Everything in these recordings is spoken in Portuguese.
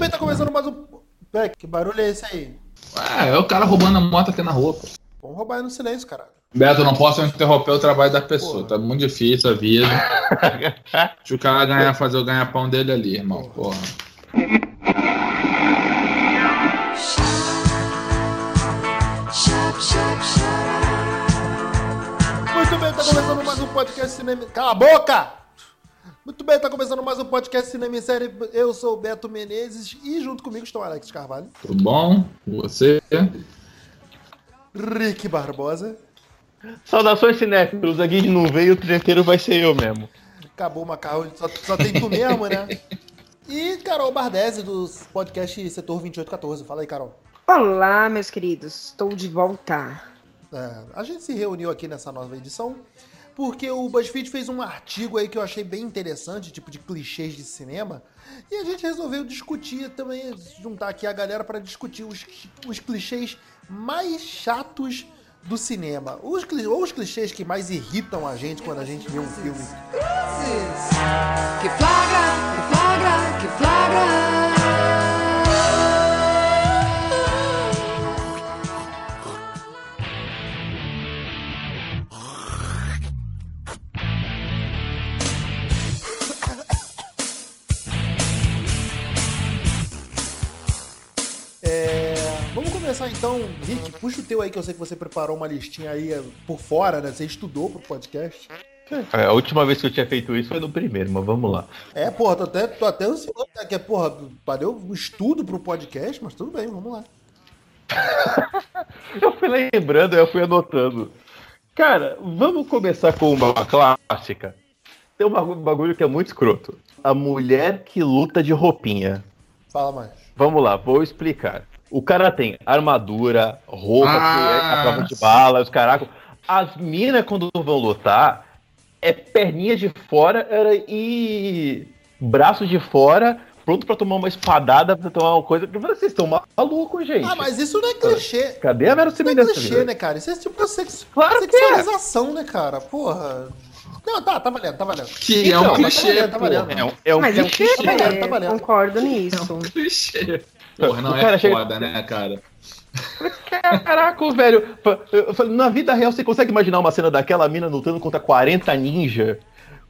bem, tá começando mais um. Pé, que barulho é esse aí? Ah, é o cara roubando a moto aqui na rua. Pô. Vamos roubar aí no silêncio, caralho. Beto, não posso interromper o trabalho da pessoa. Porra. Tá muito difícil a vida. Deixa o cara ganhar, fazer o ganha-pão dele ali, irmão. Porra. Muito bem, tá começando mais um podcast Cinema. Cala a boca! Muito bem, tá começando mais um podcast Cinema em Série. Eu sou o Beto Menezes e junto comigo estão Alex Carvalho, Tudo bom? Você? Rick Barbosa, Saudações cinéfilos, a Guide não veio, o treteiro vai ser eu mesmo. acabou o macarrão, só, só tem tu mesmo, né? E Carol Bardesi do podcast Setor 2814. Fala aí, Carol. Olá, meus queridos, estou de volta. É, a gente se reuniu aqui nessa nova edição porque o BuzzFeed fez um artigo aí que eu achei bem interessante, tipo de clichês de cinema, e a gente resolveu discutir também, juntar aqui a galera para discutir os, os clichês mais chatos do cinema. Os, ou os clichês que mais irritam a gente quando a gente vê um filme. Que flagra, que flagra, que flagra. Começar então, Rick, puxa o teu aí que eu sei que você preparou uma listinha aí é, por fora, né? Você estudou pro podcast. É, A última vez que eu tinha feito isso foi no primeiro, mas vamos lá. É, porra, tô até, tô até ansioso, né, que é, porra, valeu um estudo pro podcast, mas tudo bem, vamos lá. Eu fui lembrando, eu fui anotando. Cara, vamos começar com uma clássica. Tem um bagulho que é muito escroto. A mulher que luta de roupinha. Fala mais. Vamos lá, vou explicar. O cara tem armadura, roupa, Ah. que é a prova de bala, os caracos. As minas, quando vão lutar, é perninha de fora era, e braço de fora, pronto pra tomar uma espadada, pra tomar uma coisa. Vocês estão malucos, gente. Ah, mas isso não é clichê. Cadê a Isso não é clichê, né, cara? Isso é tipo sex... Claro que é. sexualização, né, cara? Porra. Não, tá, tá valendo, tá valendo. Que é Então, um tá clichê, valendo, tá valendo. É um, é um, Mas é um que clichê. Tá valendo, tá valendo. Concordo É nisso. um clichê. Porra, não O cara é chega- foda, né, cara? Caraca, velho. Eu falei, na vida real, você consegue imaginar uma cena daquela mina lutando contra 40 ninja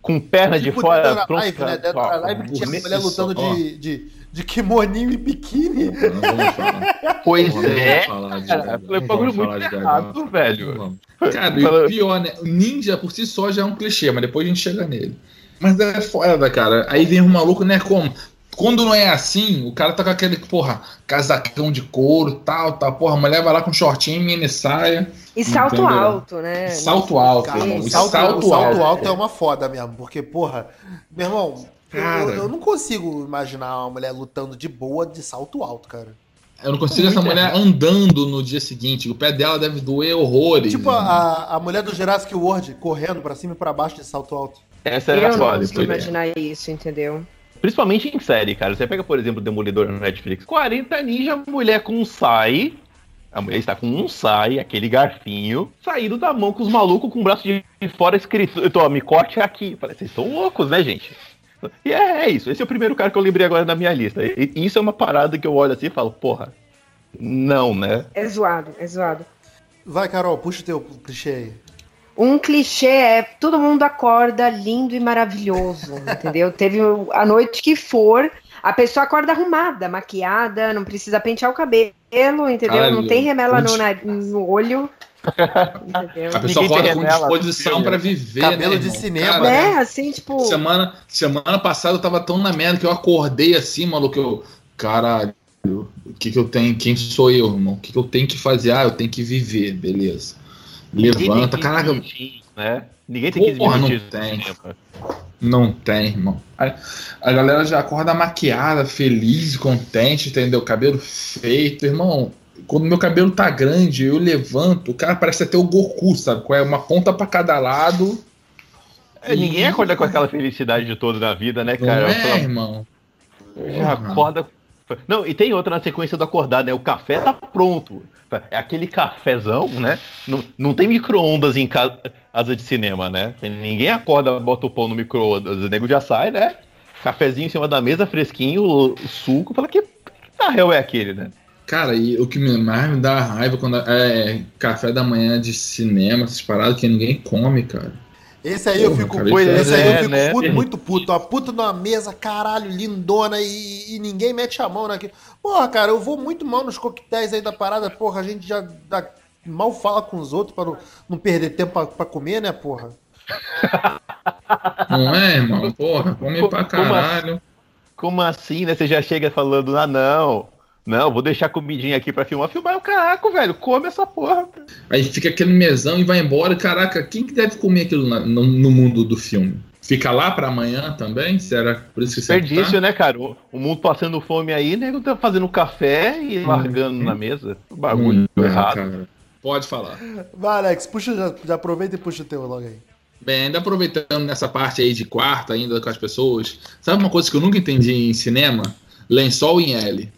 com perna de Tipo, fora? dentro da pronto live, pra- né? Dentro da live que tinha mulher lutando ó. de, de, de kimoninho e biquíni. Pois é. Foi um bagulho muito errado, velho. Vamos. Cara, e o pior, né? O ninja por si só já é um clichê, mas depois a gente chega nele. Mas é foda, cara. Aí vem um maluco, né? Como? Quando não é assim, o cara tá com aquele, porra, casacão de couro, tal, tal. Porra, a mulher vai lá com shortinho, mini saia. E salto Entendeu? alto, né? Salto alto, Cara, irmão. o E salto, salto, o salto alto. alto é uma foda mesmo, porque, porra, meu irmão, eu- Cara. eu, eu não consigo imaginar uma mulher lutando de boa de salto alto, cara. Eu não consigo essa mulher andando no dia seguinte. O pé dela deve doer horrores. Tipo a, a mulher do Jurassic World correndo pra cima e pra baixo de salto alto. Essa Eu era não foda. consigo foi- imaginar isso, entendeu? Principalmente em série, cara. Você pega, por exemplo, Demolidor no Netflix. 40 ninja, mulher com um sai. A mulher está com um sai, aquele garfinho, saído da mão com os malucos com o braço de fora escrito. Então, me corte aqui. Falei, vocês são loucos, né, gente? E é, é isso. Esse é o primeiro cara que eu lembrei agora na minha lista. E, e isso é uma parada que eu olho assim e falo, porra, não, né? É zoado, é zoado. Vai, Carol, puxa o teu clichê aí. Um clichê é todo mundo acorda lindo e maravilhoso, entendeu? Teve a noite que for, a pessoa acorda arrumada, maquiada, não precisa pentear o cabelo, entendeu? Caralho, não tem remela no, na- no olho. Entendeu? A pessoa acorda tem com remela, disposição pra viver, Cabelo né, de cinema, Cara, né? Né? Assim, tipo. Semana, semana passada eu tava tão na merda que eu acordei assim, maluco. Eu, caralho, o que que eu tenho? Quem sou eu, irmão? O que que eu tenho que fazer? Ah, eu tenho que viver, beleza. Levanta, caraca. 15 minutinhos, né? Ninguém tem 15 Porra, não minutinhos. tem. Não tem, irmão. A, a galera já acorda maquiada, feliz, contente, entendeu? Cabelo feito, irmão. Quando meu cabelo tá grande, eu levanto, o cara parece até o Goku, sabe? É uma ponta pra cada lado. É, ninguém acorda com aquela felicidade de toda na vida, né, Não cara? é, irmão? Já acorda. Não, e tem outra na sequência do acordar, né? O café tá pronto. É aquele cafezão, né? Não, não tem micro-ondas em casa de cinema, né? Ninguém acorda, bota o pão no micro-ondas. O nego já sai, né? Cafezinho em cima da mesa, fresquinho, suco. Fala que Na real é aquele, né? Cara, e o que mais me dá raiva quando é café da manhã de cinema, essas paradas que ninguém come, cara. Esse aí eu fico, cara, Pois esse aí eu é, fico né? puto, muito puto. Uma puta numa mesa, caralho, lindona e, e ninguém mete a mão naquilo. Porra, cara, eu vou muito mal nos coquetéis aí da parada. Porra, a gente já dá- mal fala com os outros pra não, não perder tempo pra, pra comer, né, porra? Não é, irmão? Porra, come pra Como caralho. Como assim, né? Você já chega falando, ah, não. Não, vou deixar comidinha aqui pra filmar. Filmar o caraca, velho. Come essa porra. Aí fica aquele mesão e vai embora. Caraca, quem que deve comer aquilo na- no, no mundo do filme? Fica lá pra amanhã também? Será por isso que você Desperdício, tá? né, cara? O, o mundo passando fome aí, nego tá fazendo café e largando na mesa. Bagulho Hum, errado. cara. Pode falar. Vai, Alex, puxa, já, já aproveita e puxa o teu logo aí. Bem, ainda aproveitando nessa parte aí de quarto ainda com as pessoas, sabe uma coisa que eu nunca entendi em cinema? Lençol em L.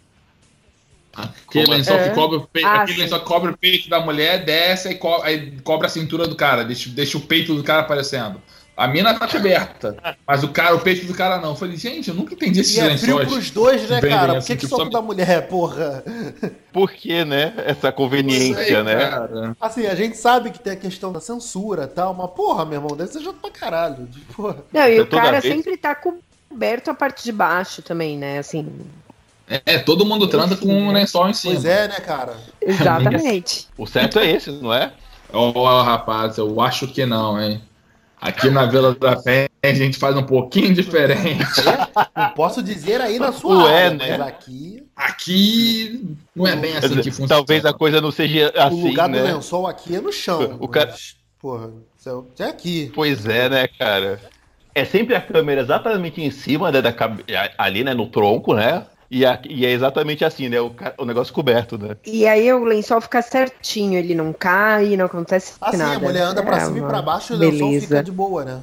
Aquele Como lençol é? que cobre o peito, Ah, aquele sim. lençol cobre o peito da mulher, desce e co- aí cobre a cintura do cara, deixa, deixa o peito do cara aparecendo. A mina tá coberta, mas o cara, o peito do cara não. Eu falei, gente, eu nunca entendi esses E é frio pros dois, né, cara? Por assim, que, que que só só- da mulher, porra? Por que, né? Essa conveniência, Sei, né? cara. Assim, a gente sabe que tem a questão da censura e tal, mas porra, meu irmão, deve ser chato pra caralho. de Porra. Não, e É o cara vez. sempre tá coberto a parte de baixo também, né? Assim, É, todo mundo transa com um né? lençol em cima. Pois é, né, cara? exatamente. O certo é esse, não é? Ó, rapaz, eu acho que não, hein? Aqui na Vila da Penha a gente faz um pouquinho diferente. Não posso dizer aí na sua Ué, área, né? mas aqui, Aqui não é bem assim que funciona. Talvez a coisa não seja o assim, lugar do né? lençol aqui é no chão. O cara- mas, Porra, isso é aqui. Pois é, né, cara? É sempre a câmera exatamente em cima né, da cabe... ali, né, no tronco, né? E, a- e é exatamente assim, né? O, o negócio coberto, né? E aí o lençol fica certinho, ele não cai, não acontece Assim, nada. a mulher anda pra É cima e pra baixo e o lençol fica de boa, né?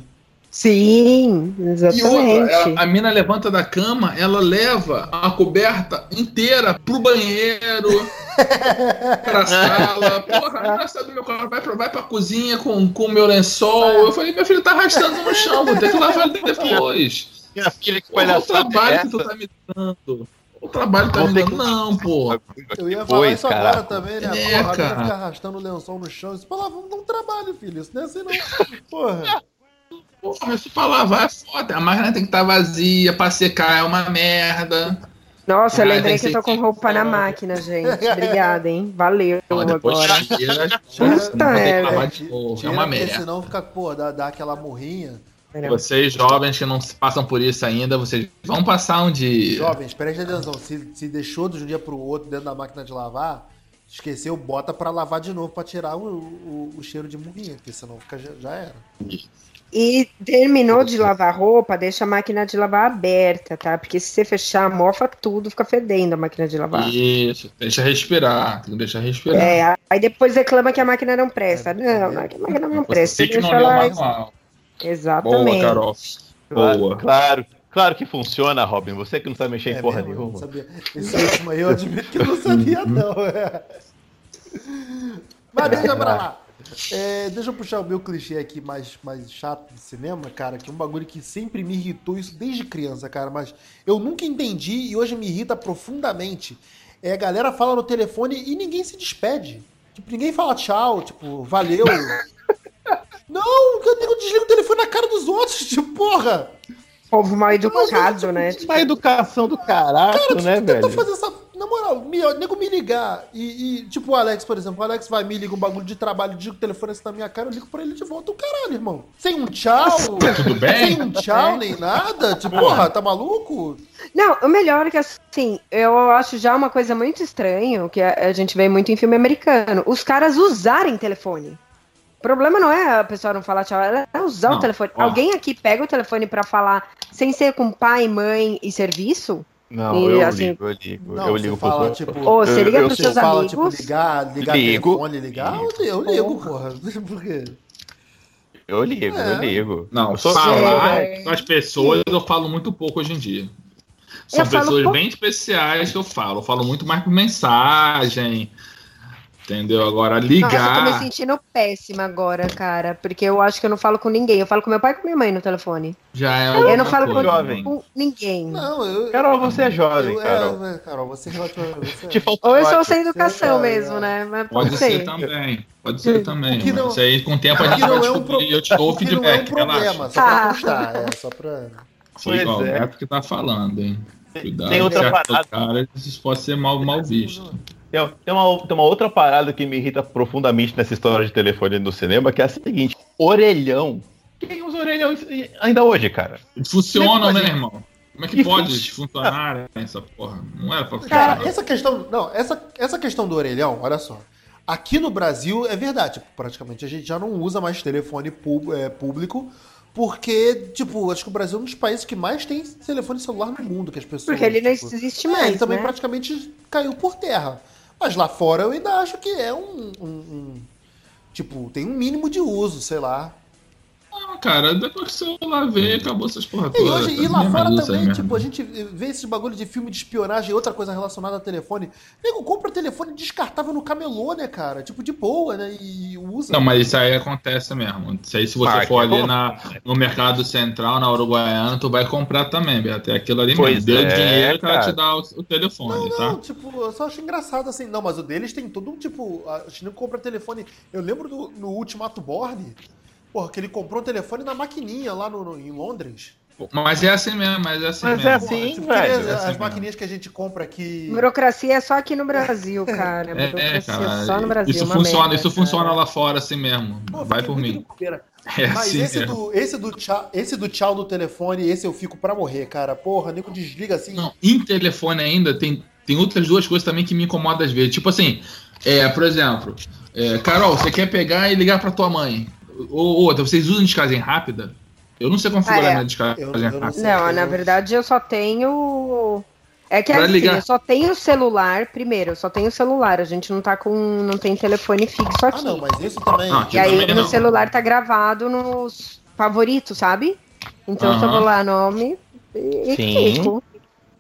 Sim, E exatamente. outra, a, a mina levanta da cama, ela leva a coberta inteira pro banheiro, pra sala. Porra, sai do meu quarto, vai pra, vai pra cozinha com o meu lençol. Eu falei, meu filho tá arrastando no chão, vou ter que lavar ele depois. Minha filha, que o palhaçada trabalho é que tu tá me dando. O trabalho tá me não, pô. Eu ia falar isso agora caraca. também, né? É, Porra, cara. fica arrastando o lençol no chão. Isso, lá, vamos dar um trabalho, filho. Isso não é assim, não. Porra. Porra, se pra lavar é foda. A máquina tem que estar vazia, pra secar é uma merda. Nossa, eu lembrei tem que eu tô com roupa na máquina, gente. Obrigada, hein? Valeu depois agora. tira, Puta vai. É Tira, uma porque merda. senão fica, pô, dá, dá aquela morrinha. Vocês jovens que não passam por isso ainda, vocês vão passar um dia. Jovens, preste atenção. Se, se deixou de um dia pro outro dentro da máquina de lavar, esqueceu, bota pra lavar de novo pra tirar o, o, o cheiro de morrinha, porque senão fica, já, já era. E terminou de lavar roupa, deixa a máquina de lavar aberta, tá? Porque se você fechar, mofa tudo, fica fedendo a máquina de lavar. Isso, deixa respirar, tem que deixar respirar. É, aí depois reclama que a máquina não presta. Não, a máquina não presta. Você Você que não leu o manual. Exatamente. Boa, Carol. Boa. Claro, claro que funciona, Robin. Você que não sabe mexer em É porra mesmo, eu não nenhuma. sabia. Esse último aí eu admito que eu não sabia, não. É. Mas deixa pra lá. É, deixa eu puxar o meu clichê aqui mais, mais chato de cinema, cara, que é um bagulho que sempre me irritou isso desde criança, cara, mas eu nunca entendi e hoje me irrita profundamente. É a galera fala no telefone e ninguém se despede. Tipo, ninguém fala tchau, tipo, valeu. Não, eu nego desligo o telefone na cara dos outros, tipo, porra. Povo mal educado, né? Tipo, Uma educação do caralho, né, Tenta velho? fazer essa. Na moral, me, ó, nego me ligar e, e, tipo, o Alex, por exemplo, o Alex vai me liga um bagulho de trabalho, digo o telefone assim na minha cara, eu ligo pra ele de volta. O caralho, irmão. Sem um tchau. Tudo bem? Sem um tchau, nem nada. Tipo, porra, tá maluco? Não, o melhor é que assim, eu acho já uma coisa muito estranha, que a, a gente vê muito em filme americano, os caras usarem telefone. O problema não é a pessoa não falar tchau, ela é usar Não, o telefone. ó. Alguém aqui pega o telefone pra falar sem ser com pai, mãe e serviço? Não, E, eu assim, ligo, eu ligo. Não, eu você ligo fala, pro- tipo, Ou você liga eu pros seus fala, amigos. tipo, ligar, ligar Ligo. telefone, ligar, eu, eu ligo, porra. Por quê? Eu ligo, É. eu ligo. Não, Eu sou- falar É. com as pessoas eu falo muito pouco hoje em dia. São Eu pessoas bem especiais que eu falo. Eu falo muito mais por mensagem, Entendeu? Agora Nossa, eu tô me ligar. sentindo péssima agora, cara. Porque eu acho que eu não falo com ninguém. Eu falo com meu pai e com minha mãe no telefone. já é Eu não falo com. Jovem. com ninguém. Não, eu. Carol, você é jovem, eu- Carol. É, é, Carol, você é relativamente. é- Ou eu sou sem educação Você- mesmo, né? Mas Pode pode ser ser. também. Pode ser também. O não- Isso aí com o tempo a O gente vai não é um descobrir pro- eu te dou o o que não é um feedback. problema, relaxa. só pra Ah. constar, é, só pra. Ó, o é. Neto que tá falando, hein? Cuidado, Tem outra parada. cara, isso pode ser mal, mal visto. Tem, tem uma, tem uma outra parada que me irrita profundamente nessa história de telefone no cinema, que é a seguinte: orelhão. Quem usa orelhão ainda hoje, cara? Funciona, é né, irmão? Como é que Que pode funcionar essa porra? Não era pra Cara, funcionar. essa questão. Não, essa, essa questão do orelhão, olha só. Aqui no Brasil é verdade, praticamente a gente já não usa mais telefone pú- é, público, porque, tipo, acho que o Brasil é um dos países que mais tem telefone celular no mundo, que as pessoas. Porque ele não tipo, existe é, mais. ele também né? praticamente caiu por terra. Mas lá fora eu ainda acho que é um, um- um- Tipo, tem um mínimo de uso, sei lá. Não, cara, depois que o celular veio, acabou essas porra E, toda. hoje, e lá fora também, mesmo. tipo, a gente vê esses bagulho de filme de espionagem e outra coisa relacionada a telefone. Nego compra telefone descartável no camelô, né, cara? Tipo, de boa, né? E usa. Não, mas isso aí acontece mesmo. Isso aí, se você Ah, for ali na, no mercado central, na Uruguaiana, tu vai comprar também, Beto. É aquilo ali Pois mesmo. Deu é, dinheiro que ela cara. te dá o, o telefone, Não, tá? não, tipo, eu só acho engraçado assim. Não, mas o deles tem todo um tipo. A gente não compra telefone. Eu lembro do, no Ultimato Born, porra, que ele comprou um telefone na maquininha lá no, no- em Londres. Mas é assim mesmo, mas é assim Mas mesmo. é assim, tipo, velho, que nem é as, assim as mesmo. maquininhas que a gente compra aqui. Burocracia é só aqui no Brasil, cara. É, é, cara. só no Brasil. isso funciona, merda, isso cara. funciona lá fora assim mesmo. Pô, vai por mim. É Mas assim esse, mesmo. do, esse, do tchau, esse do tchau no telefone, esse eu fico pra morrer, cara. Porra, nego desliga assim. Não, em telefone ainda tem, tem outras duas coisas também que me incomodam às vezes. Tipo assim, é, por exemplo, é, Carol, você quer pegar e ligar pra tua mãe. Ou outra, vocês usam descasem rápida? Eu não sei configurar Ah, é. minha descasem Eu- eu não rápida. Não, na verdade eu só tenho. É que Pra assim, ligar. eu só tenho celular, primeiro, eu só tenho celular. A gente não tá com. não tem telefone fixo aqui. Ah, não, mas isso também. Aqui E aí também no não. celular tá gravado nos favoritos, sabe? Então eu vou lá, nome e, Sim. clico.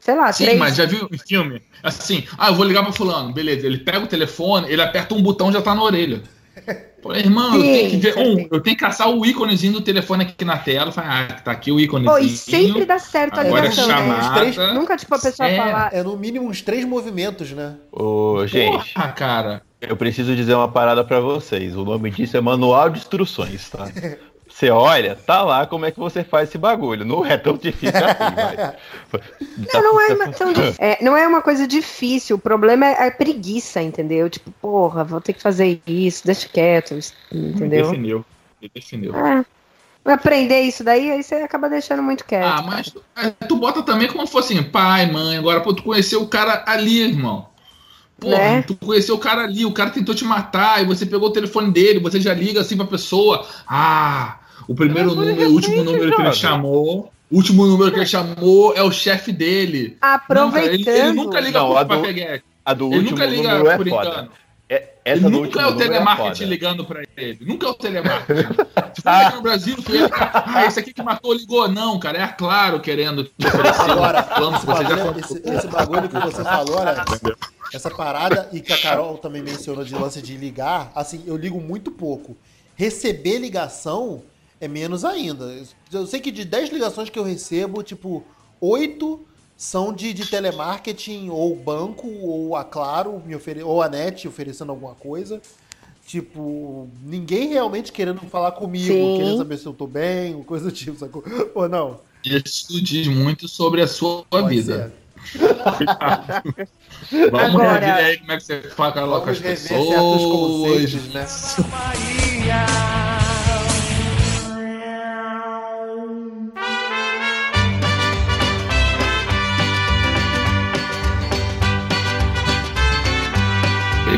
Sei lá, Sim, três. mas já viu em filme? Assim, ah, eu vou ligar pra fulano. Beleza, ele pega o telefone, ele aperta um botão e já tá na orelha. Pô, irmão, eu Sim, tenho que ver. Um, eu tenho que caçar o íconezinho do telefone aqui na tela. Fala, ah, tá aqui o íconezinho. Pô, e sempre dá certo a Agora ligação, né? chamada. Três- Nunca, tipo, a pessoa É. falar. É no mínimo uns três movimentos, né? Ô, gente, Porra, cara. eu preciso dizer uma parada pra vocês. O nome disso é Manual de Instruções, tá? Você olha, tá lá como é que você faz esse bagulho. Não é tão difícil assim, vai. Não, não é, uma- tão é, não é uma coisa difícil. O problema é a preguiça, entendeu? Tipo, porra, vou ter que fazer isso, deixa quieto, entendeu? Definiu. Ele definiu. É. Aprender isso daí, aí você acaba deixando muito quieto. Ah, mas tu, é, tu bota também como se fosse assim, pai, mãe, agora, pô, tu conheceu o cara ali, irmão. Porra, Né? tu conheceu o cara ali, o cara tentou te matar, e você pegou o telefone dele, você já liga assim pra pessoa. Ah, o primeiro número, o último número que ele chamou. O último número que ele chamou é o chefe dele. Aproveitando. ele, ele nunca liga Não, a pro do-. A do Ele último nunca liga número é por foda. engano. É, essa Ele nunca é o número telemarketing foda. ligando pra ele. Nunca é o telemarketing. Se for aqui no Brasil, tu ia ligar, ah, esse aqui que matou ligou. Não, cara, é a Claro querendo te oferecer Agora, um plano esse que você já bagulho, esse, esse bagulho que você falou, né? Essa parada, e que a Carol também mencionou de lance de ligar, assim, eu ligo muito pouco. Receber ligação é menos ainda. Eu sei que de 10 ligações que eu recebo, tipo, 8 são de, de telemarketing, ou banco, ou a Claro, me ofere ou a NET oferecendo alguma coisa. Tipo, ninguém realmente querendo falar comigo, Sim. querendo saber se eu tô bem, ou coisa do tipo, sacou? Ou não? Isso diz muito sobre a sua Pode vida. Vamos Agora- rever aí como é que você fala com Vamos as rever pessoas. certos conceitos, né?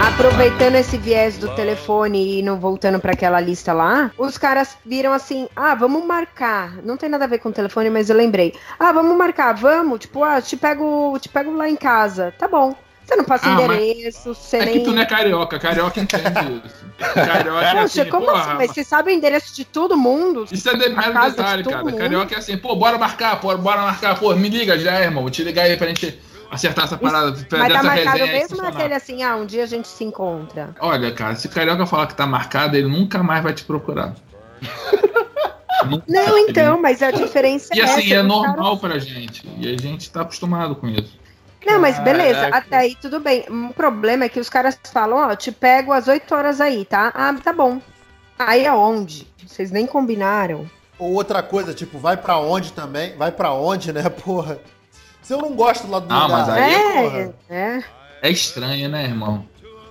Aproveitando esse viés do telefone e não voltando pra aquela lista lá, os caras viram assim: ah, vamos marcar. Não tem nada a ver com o telefone, mas eu lembrei. Ah, vamos marcar, vamos. Tipo, ah, te pego, te pego lá em casa. Tá bom. Você não passa Ah, endereço, você É nem. que tu não é carioca, carioca entende isso. Carioca é Poxa, assim, como porra, assim? Mas você sabe o endereço de todo mundo? Isso é de- mero de detalhe, todo cara. mundo. Carioca é assim, pô, bora marcar, pô, bora marcar, pô, me liga já, irmão. Vou te ligar aí pra gente. Acertar essa parada. Mas tá marcado mesmo aquele assim, ah, um dia a gente se encontra. Olha, cara, se Carioca falar que tá marcado, ele nunca mais vai te procurar. Nunca. Não, então, mas a diferença E é assim, essa. é normal pra gente. E a gente tá acostumado com isso. Não, mas beleza, Caraca. até aí tudo bem. O problema é que os caras falam, ó, te pego às 8 horas aí, tá? Ah, tá bom. Aí aonde? Vocês nem combinaram. Ou outra coisa, tipo, vai pra onde também? Vai pra onde, né, porra? Se eu não gosto lá do Ah, lugar, mas aí é, porra. é. É estranho, né, irmão?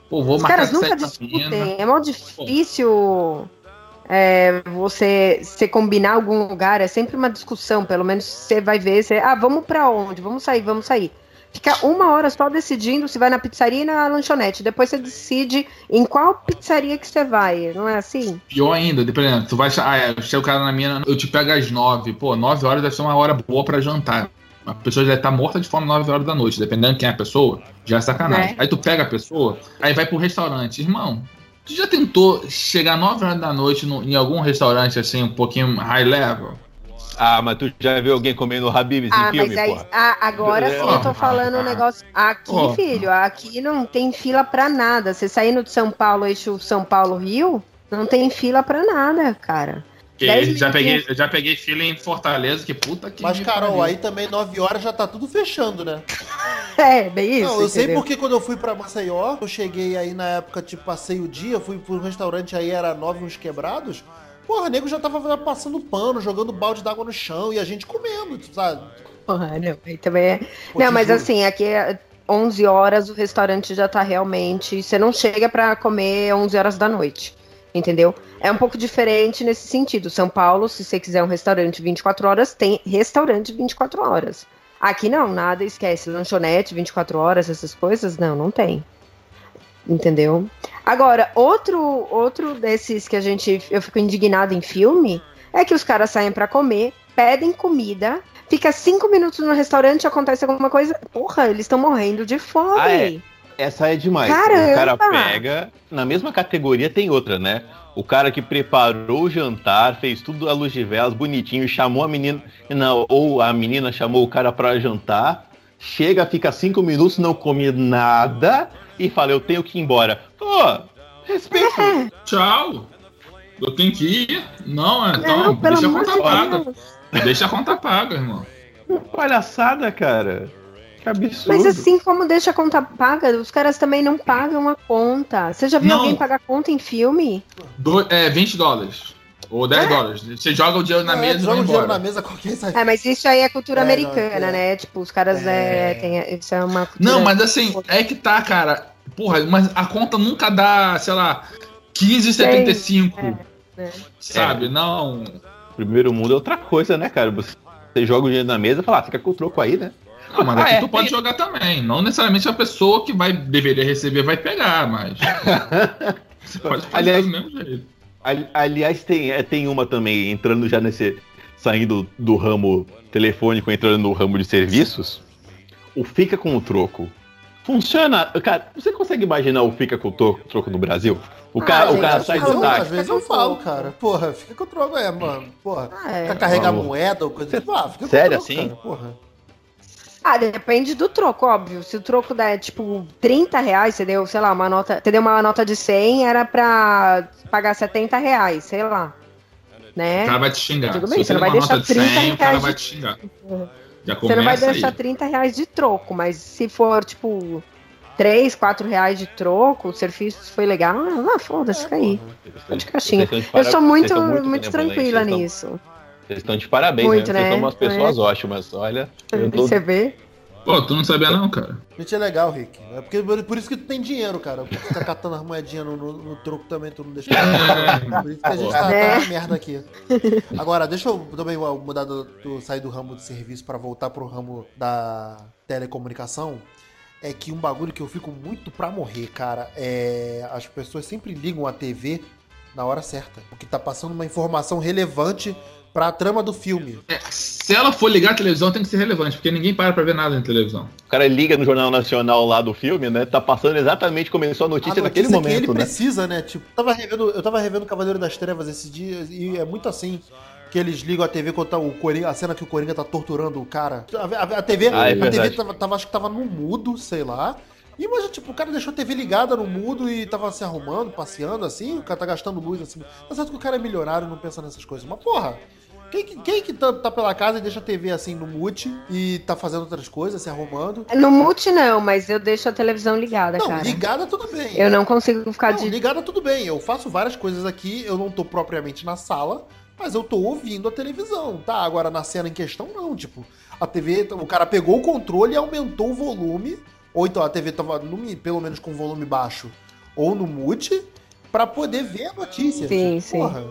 Pô, vou Os marcar caras nunca discutem. É mó difícil é, você, você combinar algum lugar. É sempre uma discussão. Pelo menos você vai ver. Você, ah, vamos pra onde? Vamos sair, vamos sair. Fica uma hora só decidindo se vai na pizzaria e na lanchonete. Depois você decide em qual pizzaria que você vai. Não é assim? Pior ainda, dependendo, tu vai. Ah, é, chega o cara na minha, eu te pego às nove. Pô, nove horas deve ser uma hora boa pra jantar. A pessoa já tá morta de fome nove horas da noite, dependendo de quem é a pessoa, já é sacanagem. É. Aí tu pega a pessoa, aí vai pro restaurante. Irmão, tu já tentou chegar nove horas da noite no- em algum restaurante assim, um pouquinho high level? Ah, mas tu já viu alguém comendo Habib's Ah, em filme, mas aí, porra? ah, agora sim eu tô falando um negócio. Aqui, oh. filho, aqui não tem fila pra nada. Você saindo de São Paulo, eixo São Paulo-Rio, não tem fila pra nada, cara. Que Dez já peguei, já peguei fila em Fortaleza, que puta que. Mas, Carol, pariu. aí também 9 horas já tá tudo fechando, né? É, bem isso. não, eu sei entendeu? porque quando eu fui pra Maceió, eu cheguei aí na época, tipo, passei o dia, fui pro restaurante aí, era nove uns quebrados. Porra, nego já tava passando pano, jogando balde d'água no chão e a gente comendo, sabe? Porra, não, aí também é. Pô, não, mas juro. assim, aqui é 11 horas o restaurante já tá realmente. Você não chega pra comer 11 horas da noite. Entendeu? É um pouco diferente nesse sentido. São Paulo, se você quiser um restaurante 24 horas, tem restaurante 24 horas. Aqui não, nada esquece. Lanchonete 24 horas, essas coisas, não, não tem. Entendeu? Agora, outro outro desses que a gente eu fico indignado em filme é que os caras saem pra comer, pedem comida, fica cinco minutos no restaurante, acontece alguma coisa, porra, eles estão morrendo de fome. Ah, é. Essa é demais. Caramba! O cara pega. Na mesma categoria tem outra, né? O cara que preparou o jantar, fez tudo à luz de velas, bonitinho, chamou a menina. Não, ou a menina chamou o cara pra jantar. Chega, fica cinco minutos, não come nada e fala, eu tenho que ir embora. Pô, respeito. Tchau. Eu tenho que ir. Não, é, então, Não, deixa a conta de paga. Deus. Deixa a conta paga, irmão. Palhaçada, cara. Que absurdo. Mas assim como deixa a conta paga, os caras também não pagam a conta. Você já viu Não. alguém pagar conta em filme? Do, é, 20 dólares. Ou 10 dólares. Você joga o dinheiro na É, mesa e joga o dinheiro na mesa, qualquer sai. É, mas isso aí é cultura É, não, americana, é. né? Tipo, os caras é. É. tem- isso é uma cultura. Não, mas assim, é que tá, cara. Porra, mas a conta nunca dá, sei lá, 15,75. É, é. Sabe? Não. Primeiro mundo é outra coisa, né, cara? Você você joga o dinheiro na mesa e fala, ah, fica com o troco aí, né? Não, mas Ah, aqui é, tu pode tem- jogar também. Não necessariamente a pessoa que vai deveria receber vai pegar, mas. Você pode fazer Aliás- do mesmo jeito. Ali- Aliás, tem, é, tem uma também, entrando já nesse. saindo do ramo telefônico, entrando no ramo de serviços. O Fica com o Troco. Funciona. Cara, você consegue imaginar o Fica com o Troco, troco no Brasil? O Ah, cara, o gente, cara acho sai do não, às táxi. vezes eu falo, cara. Porra, fica com o troco, é, mano. Porra. Ah, é. Pra carregar moeda ou coisa assim. Ah, fica com o Sério, troco, assim? cara, porra. Ah, depende do troco, óbvio. Se o troco der, tipo, 30 reais, você deu, sei lá, uma nota. Você deu uma nota de 100, era pra pagar 70 reais, sei lá. Né? O cara vai te xingar. Tudo bem, Se você não vai deixar de 100, 30 o cara reais vai de- te xingar. Já Você não vai deixar aí. 30 reais de troco, mas se for, tipo, 3, 4 reais de troco, o serviço foi legal, ah, foda-se, fica aí. Tô de caixinha. De Eu sou muito, muito, tranquila nisso. Vocês estão de parabéns, Muito, né? Vocês né? são umas pessoas ótimas. Olha, eu tô... Você vê? Pô, tu não sabia não, cara. Gente, é legal, Rick. É porque, por isso que tu tem dinheiro, cara. Porque tu tá catando as moedinhas no, no- no troco também, tu não deixa. Por isso que a gente tá, tá É. na merda aqui. Agora, deixa eu também mudar do, do- sair do ramo de serviço pra voltar pro ramo da telecomunicação. É que um bagulho que eu fico muito pra morrer, cara, é. As pessoas sempre ligam a TV na hora certa. Porque tá passando uma informação relevante pra trama do filme. É, se ela for ligar a televisão, tem que ser relevante, porque ninguém para pra ver nada na televisão. O cara liga no Jornal Nacional lá do filme, né? Tá passando exatamente, começou a A notícia, notícia naquele que momento, ele né? precisa, né? Tipo, eu tava revendo, eu tava revendo Cavaleiro das Trevas esses dias e é muito assim. Que eles ligam a TV quando tá o Coringa, a cena que o Coringa tá torturando o cara. A, a- a TV, Ah, é a TV tava, tava- acho que tava no mudo, sei lá. E mas tipo, o cara deixou a TV ligada no mudo e tava se arrumando, passeando assim, o cara tá gastando luz assim. Tá certo que o cara é milionário e não pensa nessas coisas. Mas porra, quem, que- quem que tá, tá pela casa e deixa a TV assim no mute e tá fazendo outras coisas, se arrumando? No mute não, mas eu deixo a televisão ligada, Não, cara. ligada tudo bem. Eu não consigo ficar Não, de. ligada tudo bem. Eu faço várias coisas aqui, eu não tô propriamente na sala, mas eu tô ouvindo a televisão, tá? Agora na cena em questão, não. Tipo, a TV, o cara pegou o controle e aumentou o volume, ou então a TV tava no pelo menos com volume baixo, ou no mute, pra poder ver a notícia. Sim, Tipo, sim. Porra.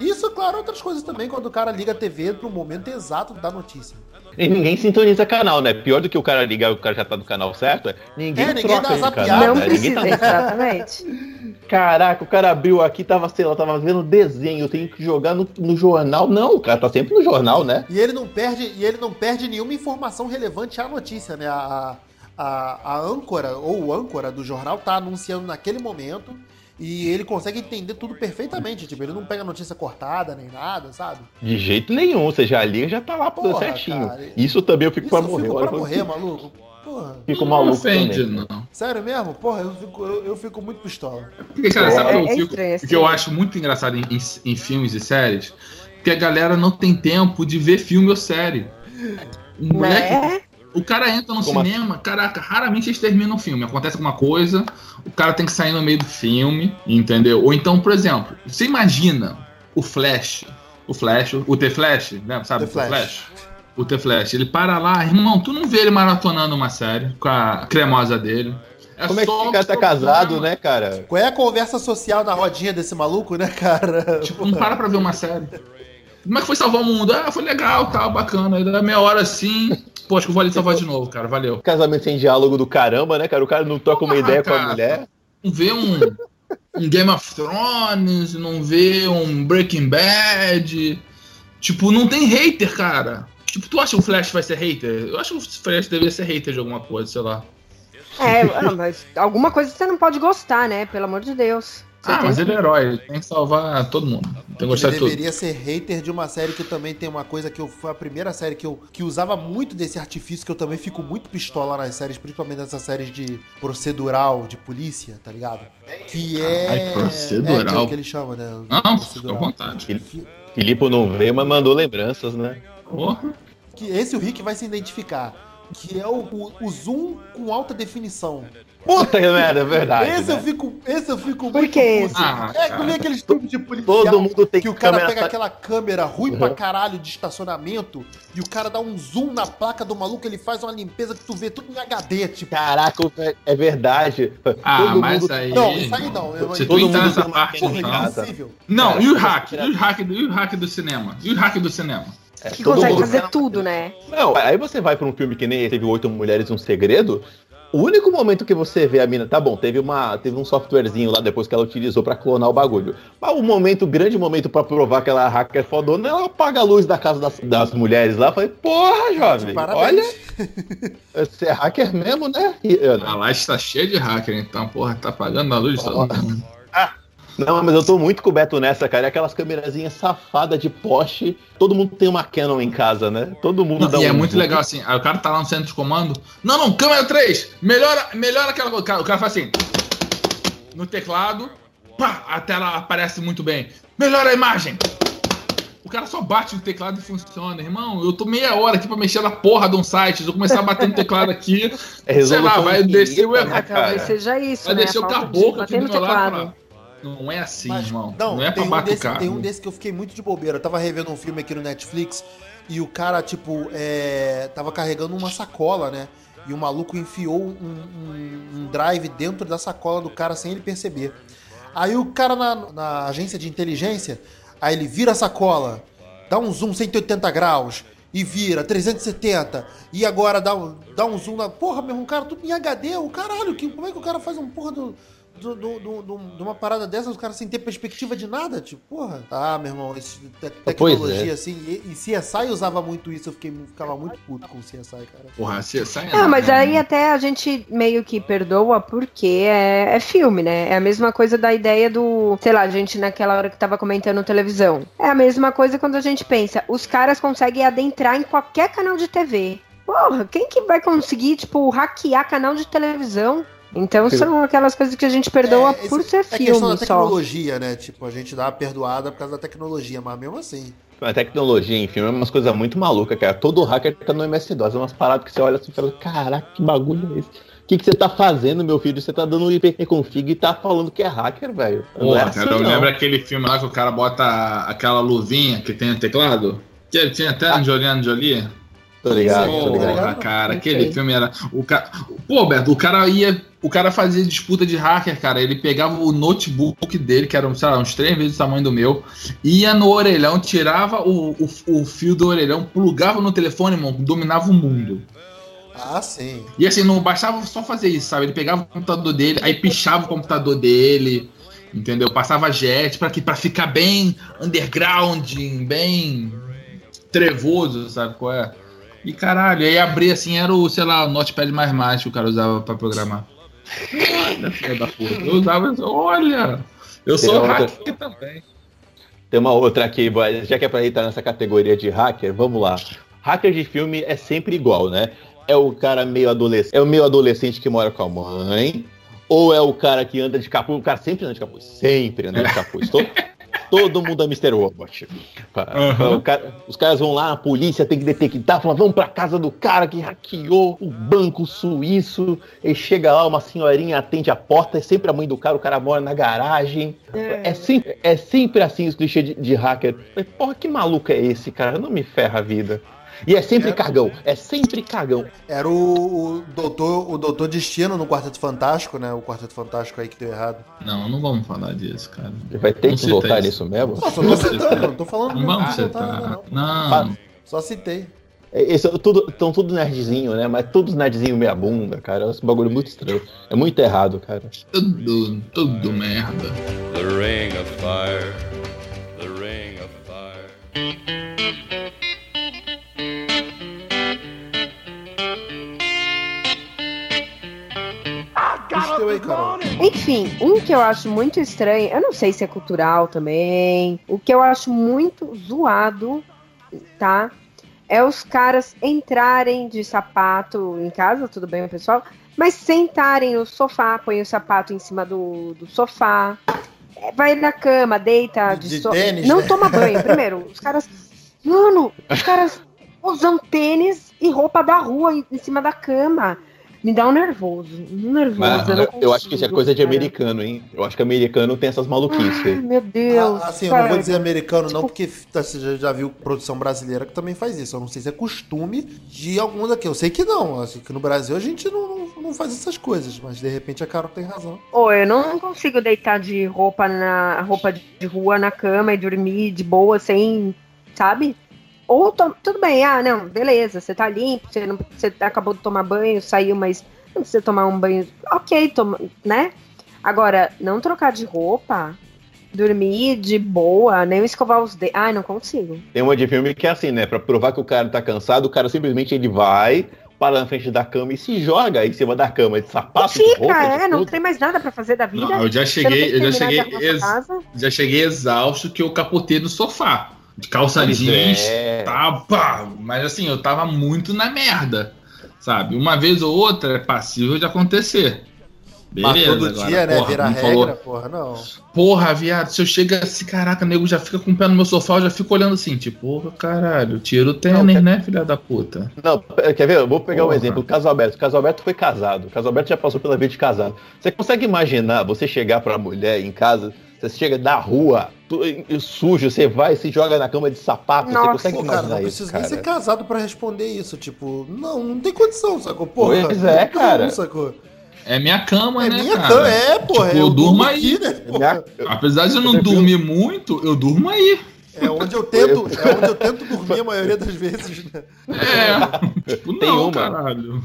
Isso, claro, outras coisas também, quando o cara liga a TV pro momento exato da notícia. E ninguém sintoniza canal, né? Pior do que o cara ligar e o cara já tá no canal certo, é ninguém, É, ninguém troca dá canal, Não né? Ninguém precisa, tá... exatamente. Caraca, o cara abriu aqui, tava, sei lá, tava vendo desenho, eu tenho que jogar no, no jornal. Não, o cara tá sempre no jornal, né? E ele não perde, e ele não perde nenhuma informação relevante à notícia, né? A, a, a âncora ou o âncora do jornal tá anunciando naquele momento e ele consegue entender tudo perfeitamente. Tipo, ele não pega notícia cortada nem nada, sabe? De jeito nenhum, você já liga já tá lá tudo Porra, certinho. cara. Isso também eu fico Isso pra eu morrer. fico pra morrer, maluco. Porra. Fico Não maluco ofende, também. não. Sério mesmo? Porra, eu fico, eu, eu fico muito pistola. Porque, cara, É, sabe o é que eu fico- estranho, o que eu estranho. acho muito engraçado em, em- em filmes e séries? Que a galera não tem tempo de ver filme ou série. O, moleque, Né? O cara entra no Como cinema, caraca, raramente eles terminam o filme. Acontece alguma coisa, o cara tem que sair no meio do filme, entendeu? Ou então, por exemplo, você imagina o Flash, o Flash, o T-Flash, né? Sabe The o Flash. T-Flash? O T-Flash, ele para lá, irmão, tu não vê ele maratonando uma série com a cremosa dele. Como é que só esse cara tá o casado, né, cara? Qual é a conversa social na rodinha desse maluco, né, cara? Tipo, não para pra ver uma série. Como é que foi salvar o mundo? Ah, foi legal, tal, bacana. Aí dá meia hora assim. Pô, acho que eu vou ali salvar de novo, cara. Valeu. Casamento sem diálogo do caramba, né, cara? O cara não troca uma Porra, ideia com a cara. mulher. Não vê um, um Game of Thrones, não vê um Breaking Bad. Tipo, não tem hater, cara. Tipo, tu acha que o Flash vai ser hater? Eu acho que o Flash deveria ser hater de alguma coisa, sei lá. É, ah, mas alguma coisa você não pode gostar, né? Pelo amor de Deus. Você Ah, mas que- ele é herói, ele tem que salvar todo mundo. Tem que gostar Ele de tudo. deveria ser hater de uma série que também tem uma coisa que eu, foi a primeira série que eu que usava muito desse artifício, que eu também fico muito pistola nas séries, principalmente nessas séries de procedural, de polícia, tá ligado? Que é. Ai, procedural. É, que é o que ele chama, né? Não, fica à vontade. Filipe não veio, mas mandou lembranças, né? Porra. Que esse o Rick vai se identificar. Que é o, o, o zoom com alta definição. Puta merda, é verdade. esse, eu né? fico, esse eu fico Por muito que esse? puto. Ah, é que cara. nem aqueles filmes de policial. Todo mundo tem que o cara câmera pega aquela câmera ruim pra caralho de estacionamento e o cara dá um zoom na placa do maluco, ele faz uma limpeza que tu vê tudo em HD, tipo. Caraca, é verdade. Ah, Todo mas mundo- aí. Não, isso aí não. Eu, Se tu Todo entrar mundo nessa parte, então. casa. impossível. Não, e o hack? Cara, E o hack, do- e o hack do cinema? E o hack do cinema? É, Que consegue mundo- fazer tudo, né? Não, aí você vai pra um filme que nem teve Oito Mulheres e um Segredo. O único momento que você vê a mina, tá bom, teve uma, teve um softwarezinho lá depois que ela utilizou pra clonar o bagulho. Mas o momento, o grande momento pra provar que ela é hacker fodona, ela apaga a luz da casa das, das mulheres lá. Falei, porra, jovem, Parabéns. olha, você é hacker mesmo, né? E, Ana? A laje tá cheia de hacker, então, porra, tá apagando a luz de todo mundo. Não, mas eu tô muito coberto nessa, cara. É aquelas câmerazinhas safadas de poste. Todo mundo tem uma Canon em casa, né? Todo mundo Não, dá e é um muito zoom. legal assim, aí o cara tá lá no centro de comando. Não, não, câmera 3! Melhora, melhora aquela coisa. O cara, o cara faz assim. No teclado, pá, a tela aparece muito bem. Melhora a imagem! O cara só bate no teclado e funciona, irmão. Eu tô meia hora aqui pra mexer na porra de um site. Se eu começar a bater no teclado aqui, É sei lá, vai descer o né, talvez cara? seja isso, Vai né? descer o falta de caboclo aqui do no meu lado teclado. falar. Não é assim, Mas, irmão. Não, Não, é pra um desse, batucar. tem um desse que eu fiquei muito de bobeira. Eu tava revendo um filme aqui no Netflix e o cara, tipo, é, tava carregando uma sacola, né? E o maluco enfiou um, um- um drive dentro da sacola do cara sem ele perceber. Aí o cara na, na agência de inteligência, aí ele vira a sacola, dá um zoom 180 graus e vira 370 e agora dá um, dá um zoom na. Porra, meu, um cara tudo em HD, o caralho, que, como é que o cara faz um porra do. Do- do- do- do- de uma parada dessa, os caras sem ter perspectiva de nada, tipo, porra. Ah, meu irmão, esse te- Pois tecnologia é. assim, e, e CSI usava muito isso, eu fiquei, ficava muito puto com o CSI, cara. Porra, você sai. Ah, mas aí até a gente meio que perdoa porque é, é filme, né? É a mesma coisa da ideia do, sei lá, a gente naquela hora que tava comentando televisão. É a mesma coisa quando a gente pensa, os caras conseguem adentrar em qualquer canal de TV. Porra, quem que vai conseguir, tipo, hackear canal de televisão? Então são aquelas coisas que a gente perdoa É, por ser É questão filme só. tecnologia, né? Tipo, a gente dá uma perdoada por causa da tecnologia, mas mesmo assim. A tecnologia em filme é umas coisas muito malucas, cara. Todo hacker tá no MS-DOS. É umas paradas que você olha assim e fala, caraca, que bagulho é esse? O que, que você tá fazendo, meu filho? Você tá dando um IP config e tá falando que é hacker, velho. Não Porra, é cara, assim, eu não. lembro aquele filme lá que o cara bota aquela luvinha que tem o teclado? Que tinha até a Angelina Jolie? Tô ligado, tô Sim, ligado. Porra, cara, aquele filme era. O ca... Pô, Beto, o cara ia. O cara fazia disputa de hacker, cara. Ele pegava o notebook dele, que era, sei lá, uns três vezes o tamanho do meu, ia no orelhão, tirava o, o, o fio do orelhão, plugava no telefone, irmão, dominava o mundo. Ah, sim. E assim, não bastava só fazer isso, sabe? Ele pegava o computador dele, aí pichava o computador dele, entendeu? Passava jet pra, que, pra ficar bem underground, bem trevoso, sabe qual é? E caralho, aí abria assim, era o, sei lá, o Notepad mais mais que o cara usava pra programar. Olha, filha da puta. Eu usava olha! Eu sou Tem outra- hacker também. Tem uma outra aqui, já que é pra entrar nessa categoria de hacker, vamos lá. Hacker de filme é sempre igual, né? É o cara meio adolescente, é o meio adolescente que mora com a mãe, ou é o cara que anda de capuz, o cara sempre anda de capuz, sempre anda de capuz. Todo, todo mundo é Mr. Robot. O cara- os caras vão lá, a polícia tem que detectar, fala, vamos pra casa do cara que hackeou o banco suíço. E chega lá, uma senhorinha atende a porta, é sempre a mãe do cara, o cara mora na garagem. É, sempre, é sempre assim os clichês de, de hacker. Mas, Porra, que maluco é esse, cara? Não me ferra a vida. E é sempre cagão, é sempre cagão. Era o, o doutor, o doutor Destino no Quarteto Fantástico, né? O Quarteto Fantástico aí que deu errado. Não, não vamos falar disso, cara. Vai ter Não que voltar isso. nisso mesmo? Não, só tô citando, não tô falando Não não vamos vou botar nada, citar. não. Não. Só citei. É, é tudo, tão tudo nerdzinho, né? Mas todos nerdzinho meia bunda, cara. Esse bagulho muito estranho. É muito errado, cara. Tudo, tudo merda. The ring of fire. The ring of fire. Aí, Carol. Enfim, um que eu acho muito estranho, eu não sei se é cultural também, o que eu acho muito zoado, tá? É os caras entrarem de sapato em casa, tudo bem, pessoal? Mas sentarem no sofá, põe o sapato em cima do, do sofá, é, vai na cama, deita de, De so... tênis, Não né? toma banho. Primeiro, os caras. Mano, os caras usam tênis e roupa da rua em, em cima da cama. Me dá um nervoso. Um nervoso. Mas eu, eu acho que isso é coisa de americano, hein? Eu acho que americano tem essas maluquices. Ai, meu Deus. Ah, assim, eu não vou dizer americano não, porque tá, você já, já viu produção brasileira que também faz isso. Eu não sei se é costume de algum daqui. Eu sei que não. Assim, que no Brasil a gente não, não, não faz essas coisas, mas de repente a Carol tem razão. Ô, eu não consigo deitar de roupa na roupa de rua na cama e dormir de boa sem, sabe? Ou to- tudo bem, ah, não, beleza, você tá limpo, você, não, você acabou de tomar banho, saiu, mas não precisa tomar um banho. Ok, toma, né? Agora, não trocar de roupa, dormir de boa, nem escovar os dedos. Ai, não consigo. Tem uma de filme que é assim, né? Pra provar que o cara tá cansado, o cara simplesmente ele vai, para na frente da cama e se joga em cima da cama de sapato, de Fica, roupa, de é, não tudo. tem mais nada pra fazer da vida. Não, eu já não cheguei, eu já de cheguei, ex- casa. já cheguei exausto que eu capotei no sofá. De calça Pois jeans, é. tá, pá, mas assim, eu tava muito na merda, sabe? Uma vez ou outra é passível de acontecer. Beleza, mas todo agora, dia, né? porra, Vira regra, falou- porra, não. Porra, viado, se eu chego assim, caraca, nego já fica com o pé no meu sofá, eu já fico olhando assim, tipo, porra, caralho, tira o tênis, Não, né, filha da puta? Não, quer ver? Eu vou pegar um Porra. exemplo. O Caso Alberto. O Caso Alberto foi casado. O Caso Alberto já passou pela vida de casado. Você consegue imaginar você chegar pra mulher em casa, você chega da rua, tu- sujo, você vai e se joga na cama de sapato. Nossa. Você consegue Pô, cara, não isso, precisa cara? nem ser casado pra responder isso. Tipo, não, não tem condição, sacou? Porra, Pois é, não, cara. sacou? É minha cama, É né, minha cara? cama, é, porra. Tipo, eu durmo aí. aqui, né? É minha-. Apesar de eu não Eu dormir muito, eu durmo aí. É onde eu tento, é onde eu tento dormir a maioria das vezes, né? É, tipo, Tem não, uma. caralho.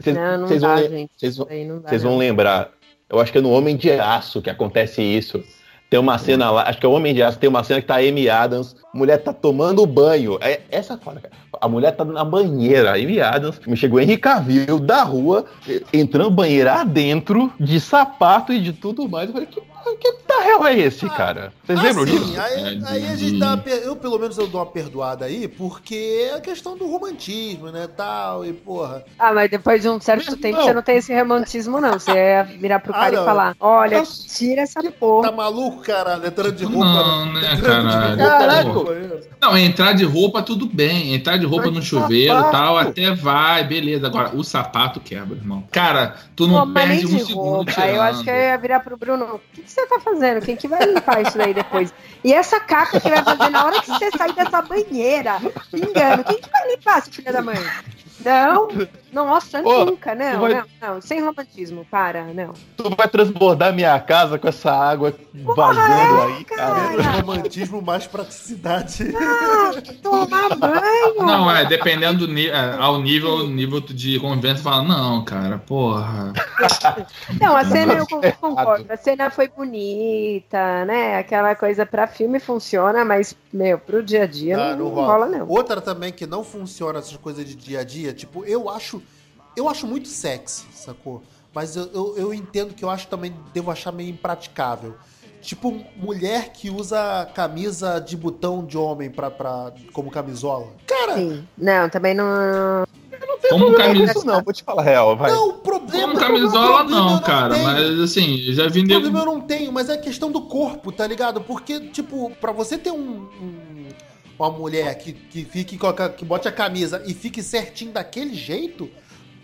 Vocês dá, vão, vão- dá, não. vão lembrar. Eu acho que é no Homem de Aço que acontece isso. Tem uma cena lá, acho que é o Homem de Aço, tem uma cena que tá Amy Adams, mulher tá tomando banho. É essa fala, cara. A mulher tá na banheira, Amy Adams, me chegou Henry Cavill da rua, entrando banheira adentro, de sapato e de tudo mais. Eu falei, que, que hell é esse, cara? Vocês lembram Assim, disso? aí, aí a gente dá eu pelo menos eu dou uma perdoada aí, porque é a questão do romantismo, né, tal, e porra. Ah, mas depois de um certo Mas tempo não. você não tem esse romantismo, não. Você ia virar pro Ah, cara não. e falar: olha, tira essa porra. Tá maluco, caralho? Entrando de roupa. Não, né, caralho? Caraca. Não, entrar de roupa tudo bem. Entrar de roupa Mas no chuveiro e tal, até vai, beleza. Agora, o sapato quebra, irmão. Cara, tu não perde um segundo roupa. tirando. Eu acho que ia virar pro Bruno: o que, que você tá fazendo? Quem que vai limpar isso daí depois? E essa caca que vai fazer na hora que você sair dessa banheira? Engano. Quem que vai limpar, essa filha da mãe? Não, nossa, Ô, nunca, não, vai- não, não, sem romantismo, para, não. Tu vai transbordar minha casa com essa água vazando aí, cara. Menos romantismo, mais praticidade. Ah, tomar banho. Não, é, dependendo do nível, ao nível, nível de convivência, fala, não, cara, porra. Não, a cena eu con- concordo. A cena foi bonita, né? Aquela coisa pra filme funciona, mas, meu, pro dia a dia Ah, não, rola, não. Outra também que não funciona essas coisas de dia a dia, tipo, eu acho. Eu acho muito sexy, sacou? Mas eu, eu, eu entendo que eu acho também, devo achar meio impraticável. Tipo, mulher que usa camisa de botão de homem pra, pra, como camisola. Cara, Sim. Não, também não. Como camisa, Isso não, vou te falar a real, vai. não, o problema. como camisola problema eu não, cara. tenho. Mas assim, eu já vi O problema eu não tenho, mas é questão do corpo, tá ligado? Porque, tipo, pra você ter um, um- uma mulher que, que fique a, que bote a camisa e fique certinho daquele jeito,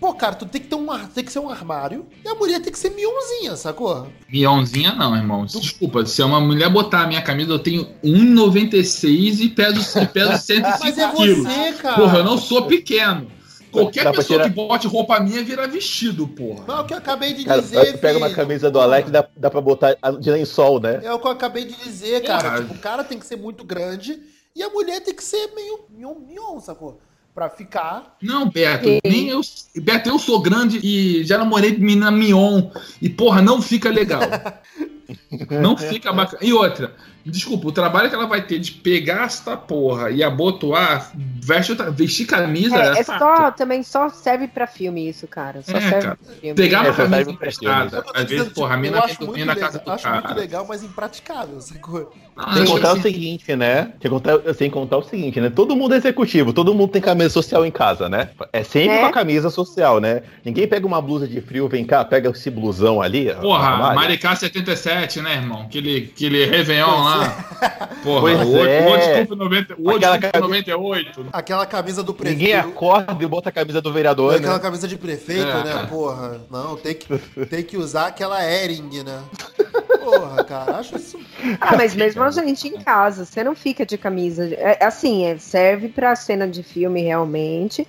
pô, cara, tu tem que ter um tem que ser um armário e a mulher tem que ser mionzinha, sacou? Mionzinha não, irmão. Desculpa, se é uma mulher botar a minha camisa, eu tenho 1,96 e peso, e peso 105 Mas é quilos. você, cara. Porra, eu não sou pequeno. Qualquer Dá pessoa tirar- que bote roupa minha vira vestido, porra. Não, é o que eu acabei de Cara, dizer, tu pega uma camisa do. Alex, dá, dá pra botar de lençol, né? É o que eu acabei de dizer, cara. Porra. Tipo, o cara tem que ser muito grande e a mulher tem que ser meio mion, mion sacou? Pra ficar. Não, Beto, Sim. nem eu. Beto, eu sou grande e já namorei de menina Mion. E, porra, não fica legal. não fica bacana. E outra, desculpa, o trabalho que ela vai ter de pegar esta porra e abotoar, veste outra, vestir camisa, É, é, é fato. só, também só serve pra filme isso, cara. Só É, serve cara. pra filme. Pegar uma Essa camisa emprestada. Às vezes, dizendo, porra, a mina acho dormir muito na casa do acho muito cara. legal, mas impraticável, sacou? Ah, Sem acho contar assim- o seguinte, né? Sem contar, sem contar o seguinte, né? Todo mundo é executivo, todo mundo tem camisa social em casa, né? É sempre É. uma camisa social, né? Ninguém pega uma blusa de frio, vem cá, pega esse blusão ali. Porra. Maricá 77, né, irmão? Aquele, aquele Réveillon lá. Porra, Pois o outro, é. o outro desculpa 90 o outro Aquela desculpa camisa- 98. Aquela camisa do prefeito. Ninguém acorda e bota a camisa do vereador, Aquela né? camisa de prefeito, É. né? Porra. Não, tem que, tem que usar aquela Ering, né? Porra, cara, acho isso. Ah, mas mesmo a gente em casa, você não fica de camisa. É, assim, é, serve pra cena de filme realmente.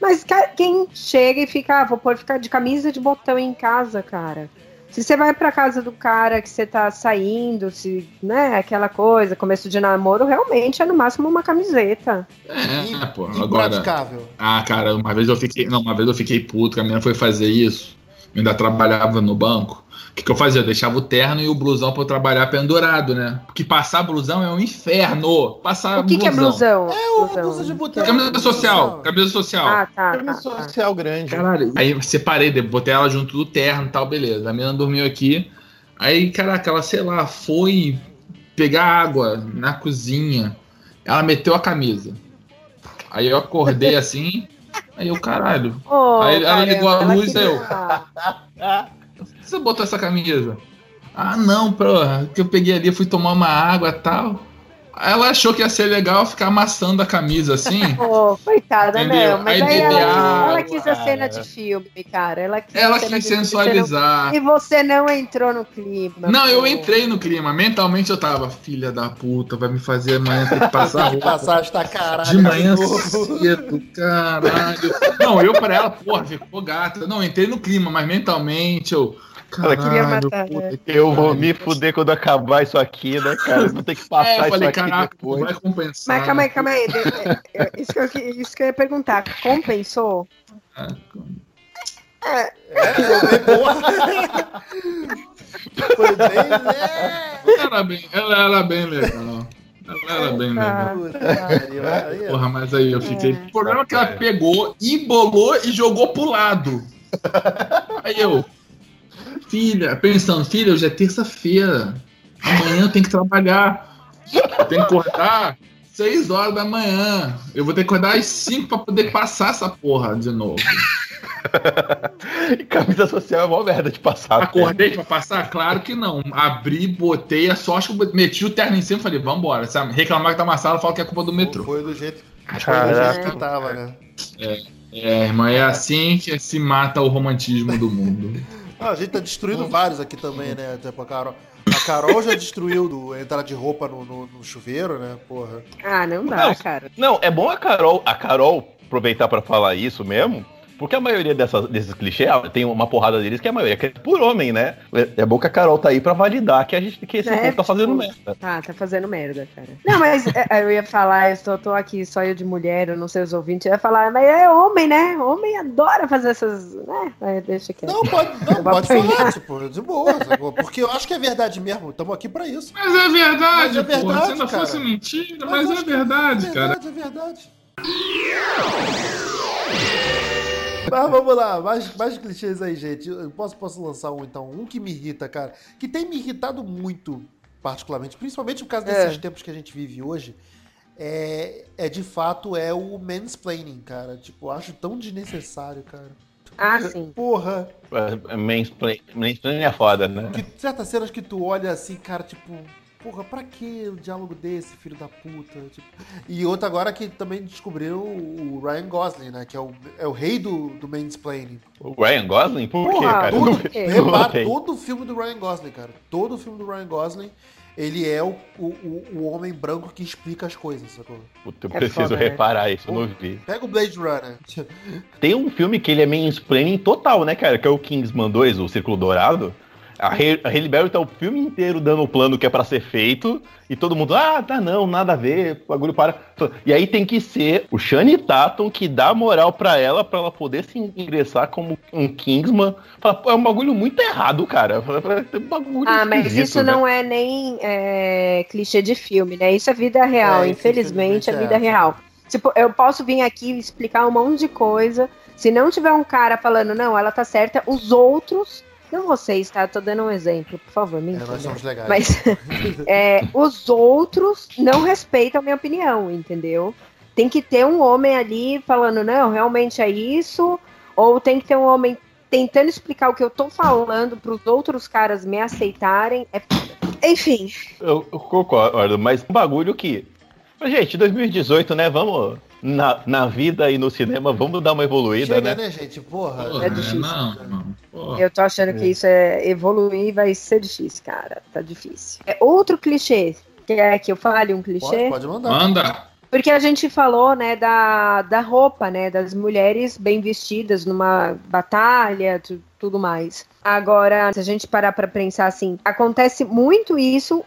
Mas quem chega e fica, ah, vou pôr ficar de camisa de botão em casa, cara. Se você vai pra casa do cara que você tá saindo, se, né, aquela coisa, começo de namoro, realmente é no máximo uma camiseta. É, pô, agora. Impraticável. Ah, cara, uma vez eu fiquei. Não, uma vez eu fiquei puto, que a menina foi fazer isso. Eu ainda trabalhava no banco. O que, que eu fazia? Eu deixava o terno e o blusão pra eu trabalhar pendurado, né? Porque passar blusão é um inferno. Passar o que, que é blusão? É uma Blusão. blusa de botão. Camisa social, camisa social. Ah, tá. tá, Camisa tá. social grande. Caralho. Aí eu separei, botei ela junto do terno e tal, beleza. A menina dormiu aqui. Aí, caraca, ela, sei lá, foi pegar água na cozinha. Ela meteu a camisa. Aí eu acordei assim. Aí eu, caralho, Ô, Aí ela ligou a luz, ela eu. você botou essa camisa? Ah, não, porra, que eu peguei ali, fui tomar uma água e tal. Ela achou que ia ser legal ficar amassando a camisa assim. Pô, coitada, Entendeu? não. Mas Aí aí, ela, água, ela quis a cena de filme, cara. Ela quis, a Ela quis filme, você sensualizar. não- E você não entrou no clima. Não, eu pô. entrei no clima. Mentalmente eu tava, filha da puta, vai me fazer amanhã ter que passar roupa. passar esta caralho. De manhã cedo, caralho. Não, eu pra ela, porra, ficou gata. Não, entrei no clima, mas mentalmente eu. Ela queria matar, puta né? Eu vou me fuder quando acabar isso aqui, né, cara? Vou ter que passar É, eu isso falei, aqui caraca, depois. vai compensar. Mas calma aí, calma aí. É, é, Isso que, eu, isso que eu ia perguntar. Compensou? É, eu bem boa. Foi bem. É. Ela era bem, ela era bem legal. Ela era bem legal. É- Porra, mas aí eu fiquei. O problema é que ela pegou, embolou e jogou pro lado. Aí eu. Filha, pensando, filha, hoje é terça-feira. Amanhã eu tenho que trabalhar. Eu tenho que acordar 6 horas da manhã. Eu vou ter que acordar às 5 pra poder passar essa porra de novo. Camisa social é uma merda de passar. Acordei pra passar? Claro que não. Abri, botei a sorte que eu meti o terno em cima e falei, vambora. Sabe? Reclamar que tá amassado, fala que é culpa do metrô. Foi do jeito, foi do jeito que tava, né? É, irmã, é assim que se mata o romantismo do mundo. Ah, a gente tá destruindo vários aqui também, né? Tipo, a Carol, a Carol já destruiu do, entrar de roupa no, no- no chuveiro, né? Porra. Ah, não dá, Não. cara. Não, é bom a Carol, a Carol aproveitar pra falar isso mesmo, porque a maioria dessas, desses clichês, ah, tem uma porrada deles que a maioria é por homem, né? É bom que a Carol tá aí pra validar que a gente que esse É, povo tá fazendo tipo, merda. Tá, tá fazendo merda, cara. Não, mas é, eu ia falar, eu tô, tô aqui só eu de mulher, eu não sei os ouvintes, eu ia falar, mas é homem, né? Homem adora fazer essas. né? Aí Deixa quieto. Não, pode, não, pode apanhar. falar, tipo, de boa. sacou? Porque eu acho que é verdade mesmo. Estamos aqui pra isso. Mas é verdade, Mas é porra. verdade, Se não cara. fosse mentira, Mas mas, é verdade, é cara. verdade, é verdade. Mas vamos lá, mais, mais clichês aí, gente. Eu posso, posso lançar um então? Um que me irrita, cara. Que tem me irritado muito, particularmente, principalmente por causa desses É. tempos que a gente vive hoje. É, é de fato é o mansplaining, cara. Tipo, eu acho tão desnecessário, cara. Ah, sim. Porra, É, Mansplaining mansplaining é foda, né? que certas cenas que tu olha assim, cara, tipo, porra, pra que o diálogo desse, filho da puta? Tipo, e outra agora que também descobriu o Ryan Gosling, né? Que é o, é o rei do, do mansplaining. O Ryan Gosling? Por quê, Porra, cara? tudo- Não- quê? não Repara, todo o filme do Ryan Gosling, cara. Todo o filme do Ryan Gosling, ele é o, o, o- homem branco que explica as coisas, sacou? Puta, eu É preciso foda, né? reparar isso, eu não vi. Pega o Blade Runner. Tem um filme que ele é mansplaining total, né, cara? Que é o Kingsman 2, o Círculo Dourado. A Halle Berry tá o filme inteiro dando o plano que é pra ser feito. E todo mundo, ah, tá não, nada a ver, o bagulho para. E aí tem que ser o Shane Tatum que dá moral pra ela, pra ela poder se ingressar como um Kingsman. Fala, pô, é um bagulho muito errado, cara. É um bagulho Ah, mas isso né? não é nem é, clichê de filme, né? Isso é vida real. É, Infelizmente, é vida é. real. Tipo, eu posso vir aqui explicar um monte de coisa. Se não tiver um cara falando, não, ela tá certa, os outros. Não vocês, tá? Tô dando um exemplo, por favor, me É, nós somos legais. Mas é, os outros não respeitam a minha opinião, entendeu? Tem que ter um homem ali falando, não, realmente é isso, ou tem que ter um homem tentando explicar o que eu tô falando para os outros caras me aceitarem. É... Enfim, Eu, eu concordo, mas um bagulho que. Mas, Gente, 2018, né? Vamos. Na, na vida e no cinema, vamos dar uma evoluída, Chega, né? né, gente? Porra. Porra, É difícil. Não, não. Porra. eu tô achando que isso é evoluir vai ser difícil, cara. Tá difícil. É outro clichê. Quer que eu fale um clichê? Pode, pode mandar. Manda. Porque a gente falou, né, da, da roupa, né, das mulheres bem vestidas numa batalha, tu- tudo mais. Agora, se a gente parar pra pensar assim, acontece muito isso,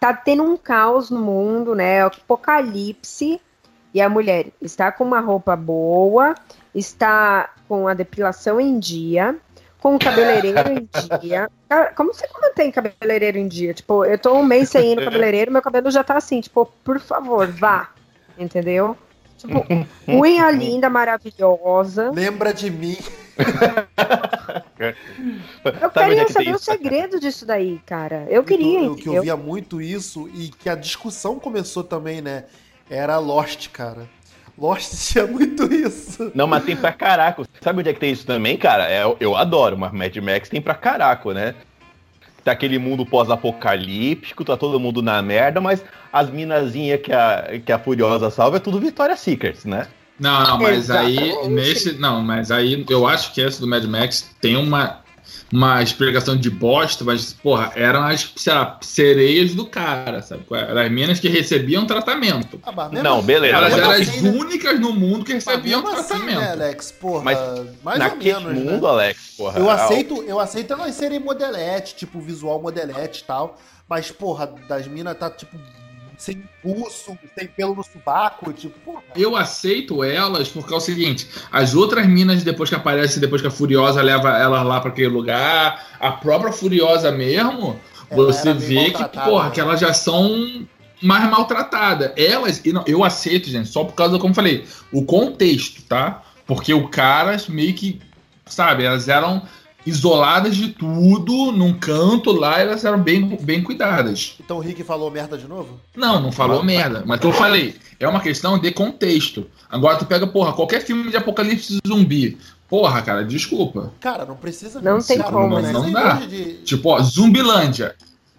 tá tendo um caos no mundo, né, apocalipse, e a mulher está com uma roupa boa, está com a depilação em dia, com o cabeleireiro em dia. Cara, como você mantém cabeleireiro em dia? Tipo, eu tô um mês sem ir no cabeleireiro, meu cabelo já tá assim, tipo, por favor, vá. Entendeu? Tipo, unha linda, maravilhosa. Lembra de mim. Eu queria é que saber o segredo disso daí, cara. Eu queria, Eu, que eu via muito isso e que a discussão começou também, né? Era Lost, cara. Lost tinha muito isso. Não, mas tem pra caraca. Sabe onde é que tem isso também, cara? É, eu adoro, mas Mad Max tem pra caraca, né? Tá aquele mundo pós-apocalíptico, tá todo mundo na merda, mas as minazinhas que a, que a Furiosa salva é tudo Victoria's Secrets, né? Não, não, mas aí nesse. Não, mas aí eu acho que essa do Mad Max tem uma, uma explicação de bosta, mas, porra, eram as sei lá, sereias do cara, sabe? Eram as minas que recebiam tratamento. Ah, mas Não, assim- beleza, Elas eram as assim, né? únicas no mundo que Mas recebiam mesmo assim, tratamento. né, Alex? Porra, Mas mais ou Naquele menos, né? mundo, Alex, porra. Eu a- aceito, eu aceito elas serem modelete, tipo, visual modelete e tal. Mas, porra, das minas tá, tipo, sem pulso, sem pelo no sovaco, tipo, porra. Eu aceito elas porque é o seguinte: as outras minas, depois que aparecem, depois que a Furiosa leva elas lá pra aquele lugar, a própria Furiosa mesmo, Ela você vê que, porra, né? que elas já são mais maltratadas. Elas, e não, eu aceito, gente, só por causa, como eu falei, o contexto, tá? Porque o cara meio que, sabe, elas eram isoladas de tudo, num canto lá, elas eram bem, bem cuidadas. Então o Rick falou merda de novo? Não, não falou merda. Mas que eu falei, é uma questão de contexto. Agora tu pega, porra, qualquer filme de apocalipse zumbi. Porra, cara, desculpa. Cara, não precisa. Não tem cara, como, não né? precisa Não dá. de- Tipo, ó, Zumbilândia.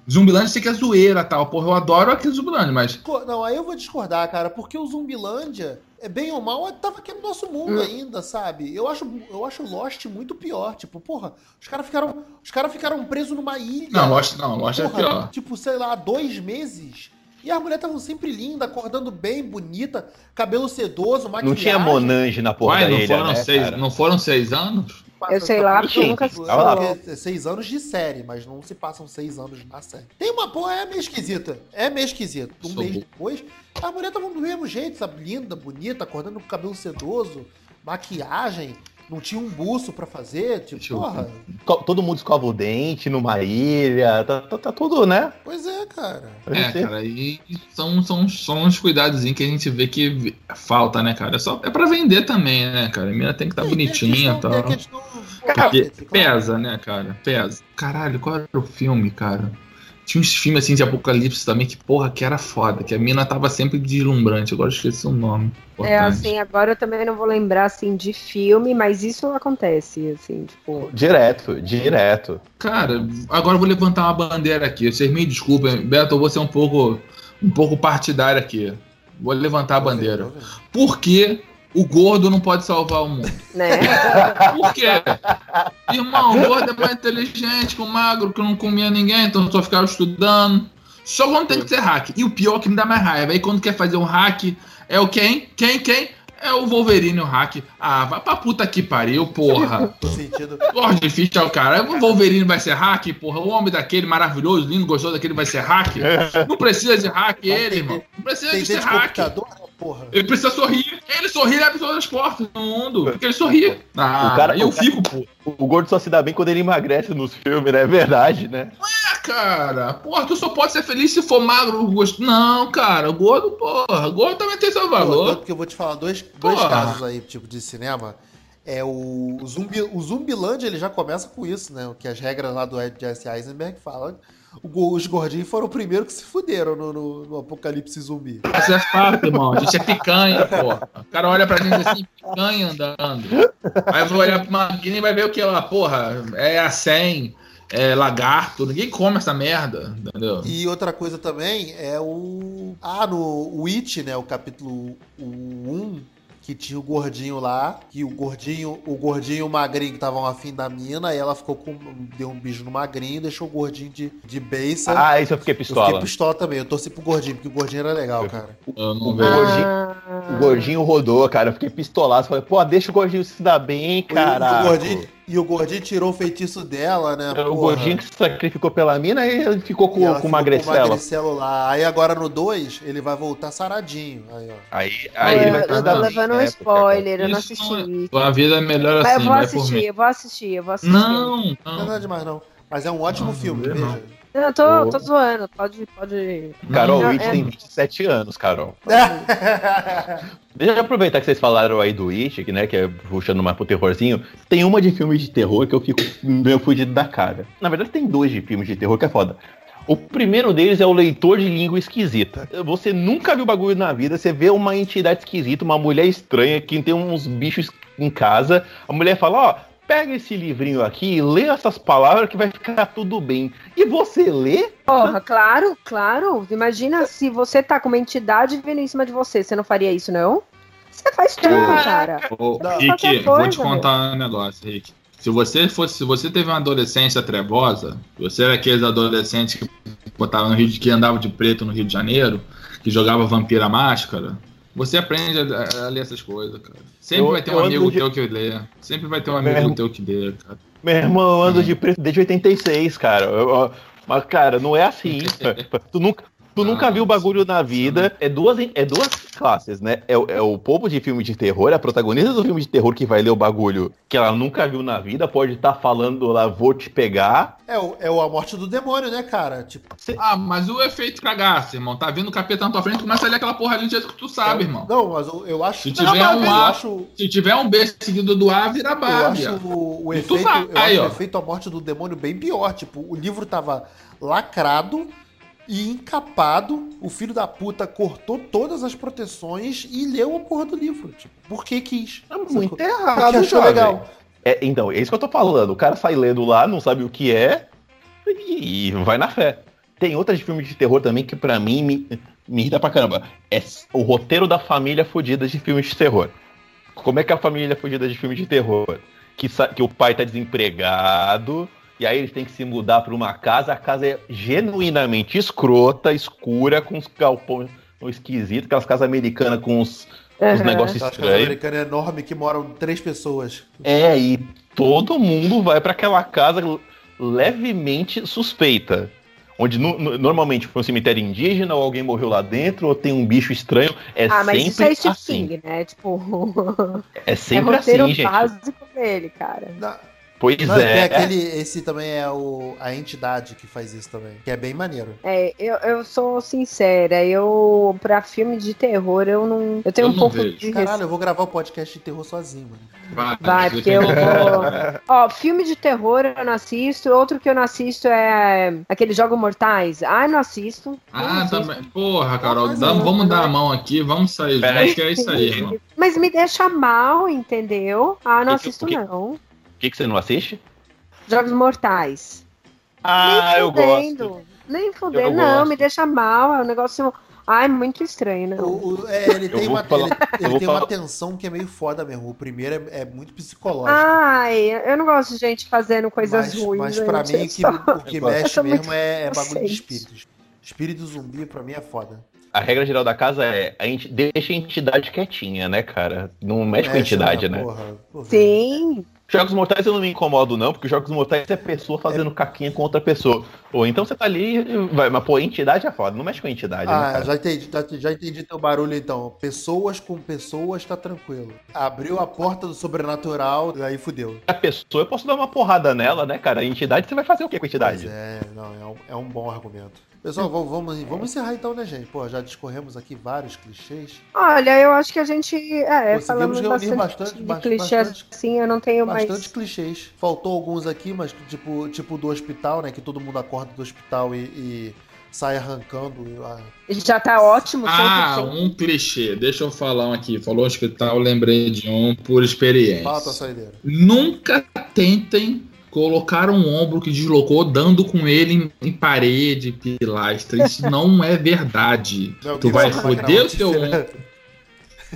Zumbilândia sei que é zoeira tal. Porra, eu adoro aquele Zumbilândia, mas. Não, aí eu vou discordar, cara, porque o Zumbilândia, é bem ou mal, tava aqui no nosso mundo Hum. ainda, sabe? Eu acho, eu acho Lost muito pior. Tipo, porra, os caras ficaram, os cara ficaram presos numa ilha. Não, Lost não, Lost é porra, pior. Tipo, sei lá, dois meses. E as mulheres estavam sempre lindas, acordando bem, bonita, cabelo sedoso, maquiagem. Não tinha Monange na porra Uai, da não ilha, foram, né, seis, cara? não foram seis anos? Eu sei lá, porque eu nunca Tipo, assisti. Tava lá. porque é seis anos de série, mas não se passam seis anos na série. Tem uma porra, é meio esquisita. É meio esquisito. Um Sou mês bom. depois, as mulheres estavam do mesmo jeito, sabe? Linda, bonita, acordando com cabelo sedoso, maquiagem, não tinha um buço pra fazer. Tipo, porra. Todo mundo escova o dente numa ilha, tá, tá- tá tudo, né? Pois é, cara. É, cara, e são, são, são uns cuidados que a gente vê que falta, né, cara? É, só, é pra vender também, né, cara? A menina tem que estar Tem- bonitinha e tal. questão- tem a questão- Porque pesa, né, cara? Pesa. Caralho, qual era o filme, cara? Tinha uns filmes assim de apocalipse também que, porra, que era foda, que a mina tava sempre deslumbrante. Agora eu esqueci o nome. É Importante. assim, agora eu também não vou lembrar assim de filme, mas isso acontece, assim, tipo. Direto, direto. Cara, agora eu vou levantar uma bandeira aqui. Vocês me desculpem, Beto, eu vou ser um pouco, um pouco partidário aqui. Vou levantar a bandeira. Por que o gordo não pode salvar o mundo? Né? Por quê? Irmão, o gordo é mais inteligente que o magro, que não comia ninguém, então só ficava estudando. Só quando tem que ser hack. E o pior que me dá mais raiva, aí quando quer fazer um hack, é o quem? Quem? Quem? É o Wolverine, o hack. Ah, vai pra puta que pariu, porra. Sentido. Lord Fish é o cara. O Wolverine vai ser hack, porra. O homem daquele maravilhoso, lindo, gostoso daquele vai ser hack. Não precisa de hack ele, irmão. Não precisa Tem de ser hack. computador, porra. Ele precisa sorrir. Ele sorri e abre todas as portas do mundo. Porque ele sorri. Ah, O cara- eu o cara- fico, pô. O gordo só se dá bem quando ele emagrece nos filmes, né? É verdade, né? Ah, cara. Porra, tu só pode ser feliz se for magro. gosto- Não, cara. O gordo, porra. O gordo também tem seu valor. Tanto que eu vou te falar dois, dois casos aí, tipo, de cinema. É o, o Zumbi, o Zumbilândia, ele já começa com isso, né? O que as regras lá do Ed Jesse Eisenberg falam. Os gordinhos foram o primeiro que se fuderam no, no- no apocalipse zumbi. Isso é fato, irmão. A gente é picanha, porra. O cara olha pra gente assim, picanha andando. Aí eu vou olhar pra máquina e vai ver o que lá, porra. É a 100, é lagarto. Ninguém come essa merda, entendeu? E outra coisa também é o. Ah, no Witch, né? O capítulo 1, que tinha o gordinho lá, que o gordinho, o gordinho e o magrinho que estavam afim da mina, e ela ficou com. deu um beijo no magrinho e deixou o gordinho de, de beiça. Ah, isso eu fiquei eu fiquei pistola. pistola também. Eu torci pro gordinho, porque o gordinho era legal, cara. Eu não O vejo. gordinho, Ah, o gordinho rodou, cara. Eu fiquei pistolado. Falei, pô, deixa o gordinho se dar bem, E o caralho. gordinho, e o gordinho tirou o feitiço dela, né? O porra. gordinho que se sacrificou pela mina e ele ficou E com, com o magricela. magricelo lá. Aí agora no 2, ele vai voltar saradinho. Aí, ó. Aí, aí ele vai eu estar tô levando um spoiler, eu não assisti. A vida é melhor Mas eu assim, vou assistir, eu vou assistir, eu vou assistir. Não, Não é não. nada demais, não. Mas é um ótimo Não, filme, não, veja. não. Eu tô, tô zoando, pode, pode. Carol Witt é- tem 27 anos, Carol. Deixa eu aproveitar que vocês falaram aí do It, que, né, que é puxando mais pro terrorzinho. Tem uma de filme de terror que eu fico meio fudido da cara. Na verdade, tem dois de filmes de terror que é foda. O primeiro deles é o leitor de língua esquisita. Você nunca viu bagulho na vida, você vê uma entidade esquisita, uma mulher estranha que tem uns bichos em casa. A mulher fala, ó, pega esse livrinho aqui e lê essas palavras que vai ficar tudo bem. E você lê? Porra, claro, claro. Imagina se você tá com uma entidade vindo em cima de você, você não faria isso, não? Você faz tudo, cara. Ô. Rick, Qualquer vou coisa, te contar um negócio, Rick. Se você fosse, se você teve uma adolescência trevosa, você era aqueles adolescentes que botavam no Rio de, que andava de preto no Rio de Janeiro, que jogava vampira máscara, você aprende a, a ler essas coisas, cara. Sempre Eu- vai ter um amigo de- teu que lê. Sempre vai ter um Meu amigo irmão- teu que lê, cara. Meu irmão, eu ando de preto desde 86, cara. Eu- eu- mas, cara, não é assim. tu nunca. Tu nunca Ah, viu o bagulho na vida. É duas, é duas classes, né? É, o- é o povo de filme de terror, a protagonista do filme de terror que vai ler o bagulho que ela nunca viu na vida, pode estar falando lá, vou te pegar. É, o, é o a morte do demônio, né, cara? Tipo, Ah, mas o efeito cagaço, irmão. Tá vendo o capeta na tua frente, começa a ler aquela porra ali do jeito que tu sabe, irmão. Não, mas eu, eu acho Se Não, tiver mas um eu A, acho, se tiver um B seguido do A, vira eu Barbie. acho o, o tu efeito, vai, eu acho aí, o ó. efeito a morte do demônio bem pior. Tipo, o livro tava lacrado e encapado. O filho da puta cortou todas as proteções e leu a porra do livro. Tipo, porque quis. É muito Porque errado, achou jovem. legal. É, então, é isso que eu tô falando. O cara sai lendo lá, não sabe o que é e, e vai na fé. Tem outras filmes de terror também que pra mim me, me irrita pra caramba. É o roteiro da família fodida de filmes de terror. Como é que é a família fodida de filmes de terror? Que, que o pai tá desempregado e aí eles têm que se mudar pra uma casa. A casa é genuinamente escrota, escura, com uns galpões esquisitos, aquelas casas americanas com uns, uns Aham. negócios estranhos. americana enorme que moram três pessoas. É, e todo mundo vai pra aquela casa levemente suspeita. Onde no- no- normalmente foi um cemitério indígena, ou alguém morreu lá dentro, ou tem um bicho estranho. É Ah, mas sempre isso é assim. King, né? Tipo, É é sempre roteiro assim, gente. básico dele, cara. Na- Pois Não, é. aquele. Esse também é o, a entidade que faz isso também. Que é bem maneiro. É, eu, eu sou sincera, eu, pra filme de terror, eu não. Eu tenho Eu um não pouco vejo. de Caralho, eu vou gravar o podcast de terror sozinho, mano. Vai, Vai, porque eu vou. Ó, filme de terror eu não assisto. Outro que eu não assisto é aqueles Jogos Mortais. Ah, não assisto. Não Ah, assisto. também. Porra, Carol, Mas dá- não, vamos dar a né? mão aqui, vamos sair. Aí. que é isso aí, irmão. Mas me deixa mal, entendeu? Ah, não assisto o que- não. O que, que você não assiste? Jogos Mortais. Ah, Nem eu fudendo. gosto. Nem fudendo. Não, gosto. me deixa mal. É um negócio. Ai, muito estranho, não. O, o- é, ele tem, uma, falar- ele, ele tem uma tensão que é meio foda mesmo. O primeiro é, é muito psicológico. Ai, eu não gosto de gente fazendo coisas mas, ruins. mas pra gente, mim, é o que, só- o que mexe mesmo é, é bagulho de espíritos. Espírito zumbi, pra mim, é foda. A regra geral da casa é a gente deixa a entidade quietinha, né, cara? Não mexe com a Mexe, entidade, né? né? Porra, porra. Sim. Jogos mortais eu não me incomodo, não, porque jogos mortais é pessoa fazendo caquinha com outra pessoa. Ou então você tá ali, vai, mas pô, entidade é foda, não mexe com entidade, né, Ah, cara? já entendi, já, já entendi teu barulho então. Pessoas com pessoas tá tranquilo. Abriu a porta do sobrenatural, aí fudeu. A pessoa, eu posso dar uma porrada nela, né, cara? A entidade, você vai fazer o que com a Pois entidade? é, não, é um, é um bom argumento. Pessoal, vamos, vamos, vamos encerrar então, né, gente? Pô, já discorremos aqui vários clichês. Olha, eu acho que a gente. É, Conseguimos falamos reunir bastante, bastante- de bastante- clichê bastante- assim, eu não tenho Bastante mais. clichês. Faltou alguns aqui, mas tipo, tipo do hospital, né? Que todo mundo acorda do hospital e, e sai arrancando. ah, Já tá ótimo, 100%. Ah, um clichê. Deixa eu falar um aqui. Falou hospital, lembrei de um por experiência. Fala tua saideira. Nunca tentem colocar um ombro que deslocou dando com ele em, em parede, pilastra. Isso não é verdade. Não, tu vai é foder o teu ombro.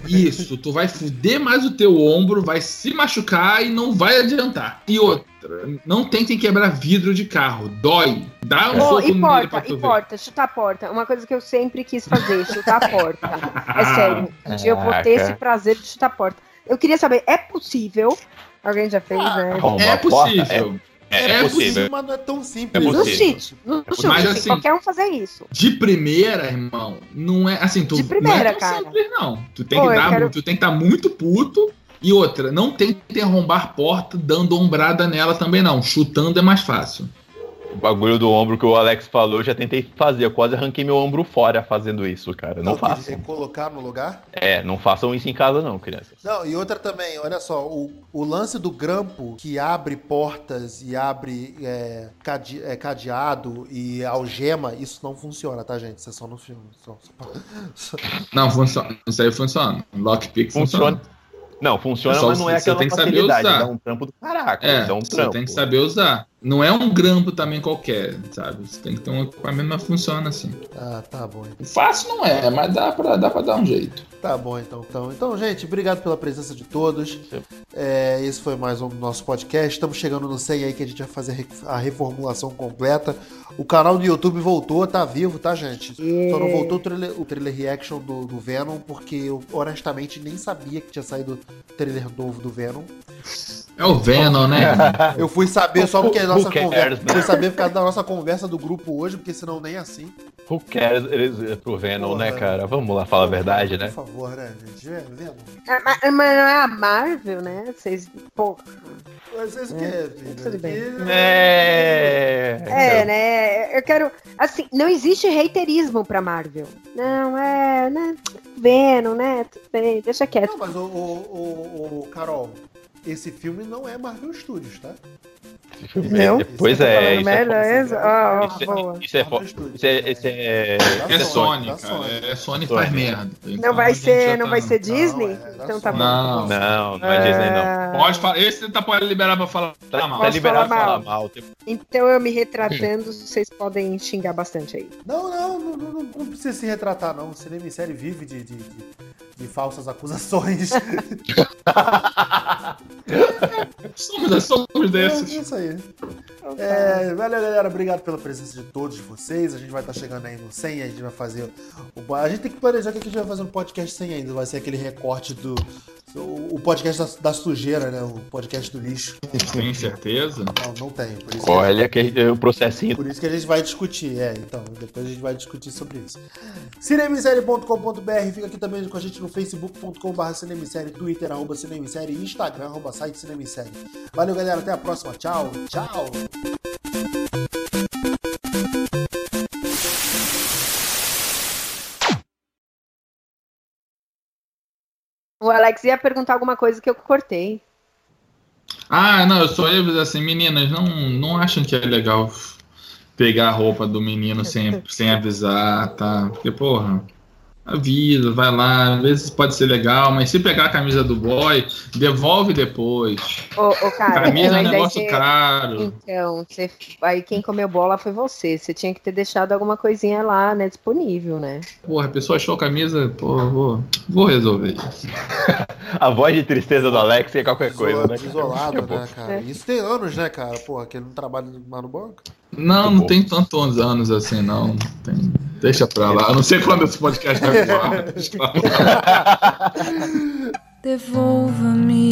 Isso, tu vai fuder mais o teu ombro, vai se machucar e não vai adiantar. E outra, não tentem quebrar vidro de carro, dói. Dá um Oh, soco e pra porta, tu e ver. porta, chutar a porta. Uma coisa que eu sempre quis fazer, chutar a porta. É sério. Um dia eu vou ter esse prazer de chutar a porta. Eu queria saber, é possível? Alguém já fez, né? Arrombar É possível. É, É possível. mas não é tão simples. É No possível. chute, no chute. Mas assim- qualquer um fazer isso. De primeira, irmão, não é assim, tu De primeira, não é tão cara. simples, não. Tu tem Pô, que dar, quero- tu tem que estar muito puto. E outra, não tente arrombar porta dando ombrada nela também, não. Chutando é mais fácil. O bagulho do ombro que o Alex falou, eu já tentei fazer. Eu quase arranquei meu ombro fora fazendo isso, cara. Não façam. é Colocar no lugar? É, não façam isso em casa, não, crianças. Não, e outra também, olha só, o, o lance do grampo que abre portas e abre é, cade- é, cadeado e algema, isso não funciona, tá, gente? Isso é só no filme. Só- só- Não, funciona. Isso aí funciona. Lockpick funciona. Funciona. Não, funciona, É só mas não é você aquela tem que saber facilidade. usar. Dá um trampo do caraca. É, dá um você trampo. tem que saber usar. Não é um grampo também qualquer, sabe? Você tem que ter um equipamento, mas funciona assim. Ah, tá bom. Fácil não é, mas dá pra, dá pra dar um jeito. Tá bom, então. Então, então gente, obrigado pela presença de todos. É, esse foi mais um do nosso podcast. Estamos chegando no 100 aí que a gente vai fazer a re- a reformulação completa. O canal do YouTube voltou, tá vivo, tá, gente? Só não voltou o trailer, o trailer reaction do, do Venom, porque eu honestamente nem sabia que tinha saído o trailer novo do Venom. É o Venom, né? Eu fui saber só porque a nossa cares, conversa. né? Fui saber por causa da nossa conversa do grupo hoje, porque senão nem assim. Who cares eles, pro Venom, né, Porra. cara? Vamos lá falar a verdade, né? Por favor, né, gente? É, vendo? Ah, Mas mas não é a Marvel, né? Vocês. Pô. Vocês querem, filho? tudo bem. É. É, né? Eu quero. Assim, não existe haterismo pra Marvel. Não, é. Né? Venom, né? Tudo bem, deixa quieto. Não, mas o, o, o, o Carol, esse filme não é Marvel Studios, tá? Não? Pois tá é, isso é, é isso? Ah, isso é- isso é, isso é, Sony, cara. Sony. É Sony faz merda. Não Então, a vai ser, não tá- vai ser Não, Disney? é então tá bom. Não. Não, não é Disney, não. Ah, Pode falar. Esse tá pode liberar pra falar Tá, mal. tá liberado falar falar mal? Então eu me retratando, vocês podem xingar bastante aí. Não, não, não, não, não precisa se retratar, não. O cinema em série vive de, de, de, de falsas acusações. Somos, somos É desses. isso aí. É, valeu, galera. Obrigado pela presença de todos vocês. A gente vai estar chegando aí no 100. A gente vai fazer. O... A gente tem que planejar o que a gente vai fazer no podcast 100 ainda. Vai ser aquele recorte do. O o podcast da, da sujeira, né? O podcast do lixo. Tem certeza? Não, não tem. Por isso, que, Olha que o processinho. por isso que a gente vai discutir. É, então. Depois a gente vai discutir sobre isso. Cinemissérie.com.br. Fica aqui também com a gente no facebook.com.br cinemissérie, twitter, arroba cinemissérie, instagram, arroba site cinemissérie. Valeu, galera. Até a próxima. Tchau. Tchau. O Alex ia perguntar alguma coisa que eu cortei. Ah, não, eu só ia dizer assim, meninas, não, não acham que é legal pegar a roupa do menino sem, sem avisar, tá? Porque, porra, avisa, vai lá, às vezes pode ser legal, mas se pegar a camisa do boy, devolve depois. Ô, ô cara, Camisa é um negócio ia- caro. Então, você... aí quem comeu bola foi você. Você tinha que ter deixado alguma coisinha lá, né, disponível, né? Porra, a pessoa achou a camisa, porra, vou, vou resolver isso. A voz de tristeza do Alex é qualquer coisa, né? cara? Isolado, né, cara? É. Isso tem anos, né, cara? Porra, que ele não trabalha mais no banco. Não, Muito não bom. tem tantos anos assim, não. Tem- Deixa pra lá. Eu não sei quando esse podcast vai voar. Devolva-me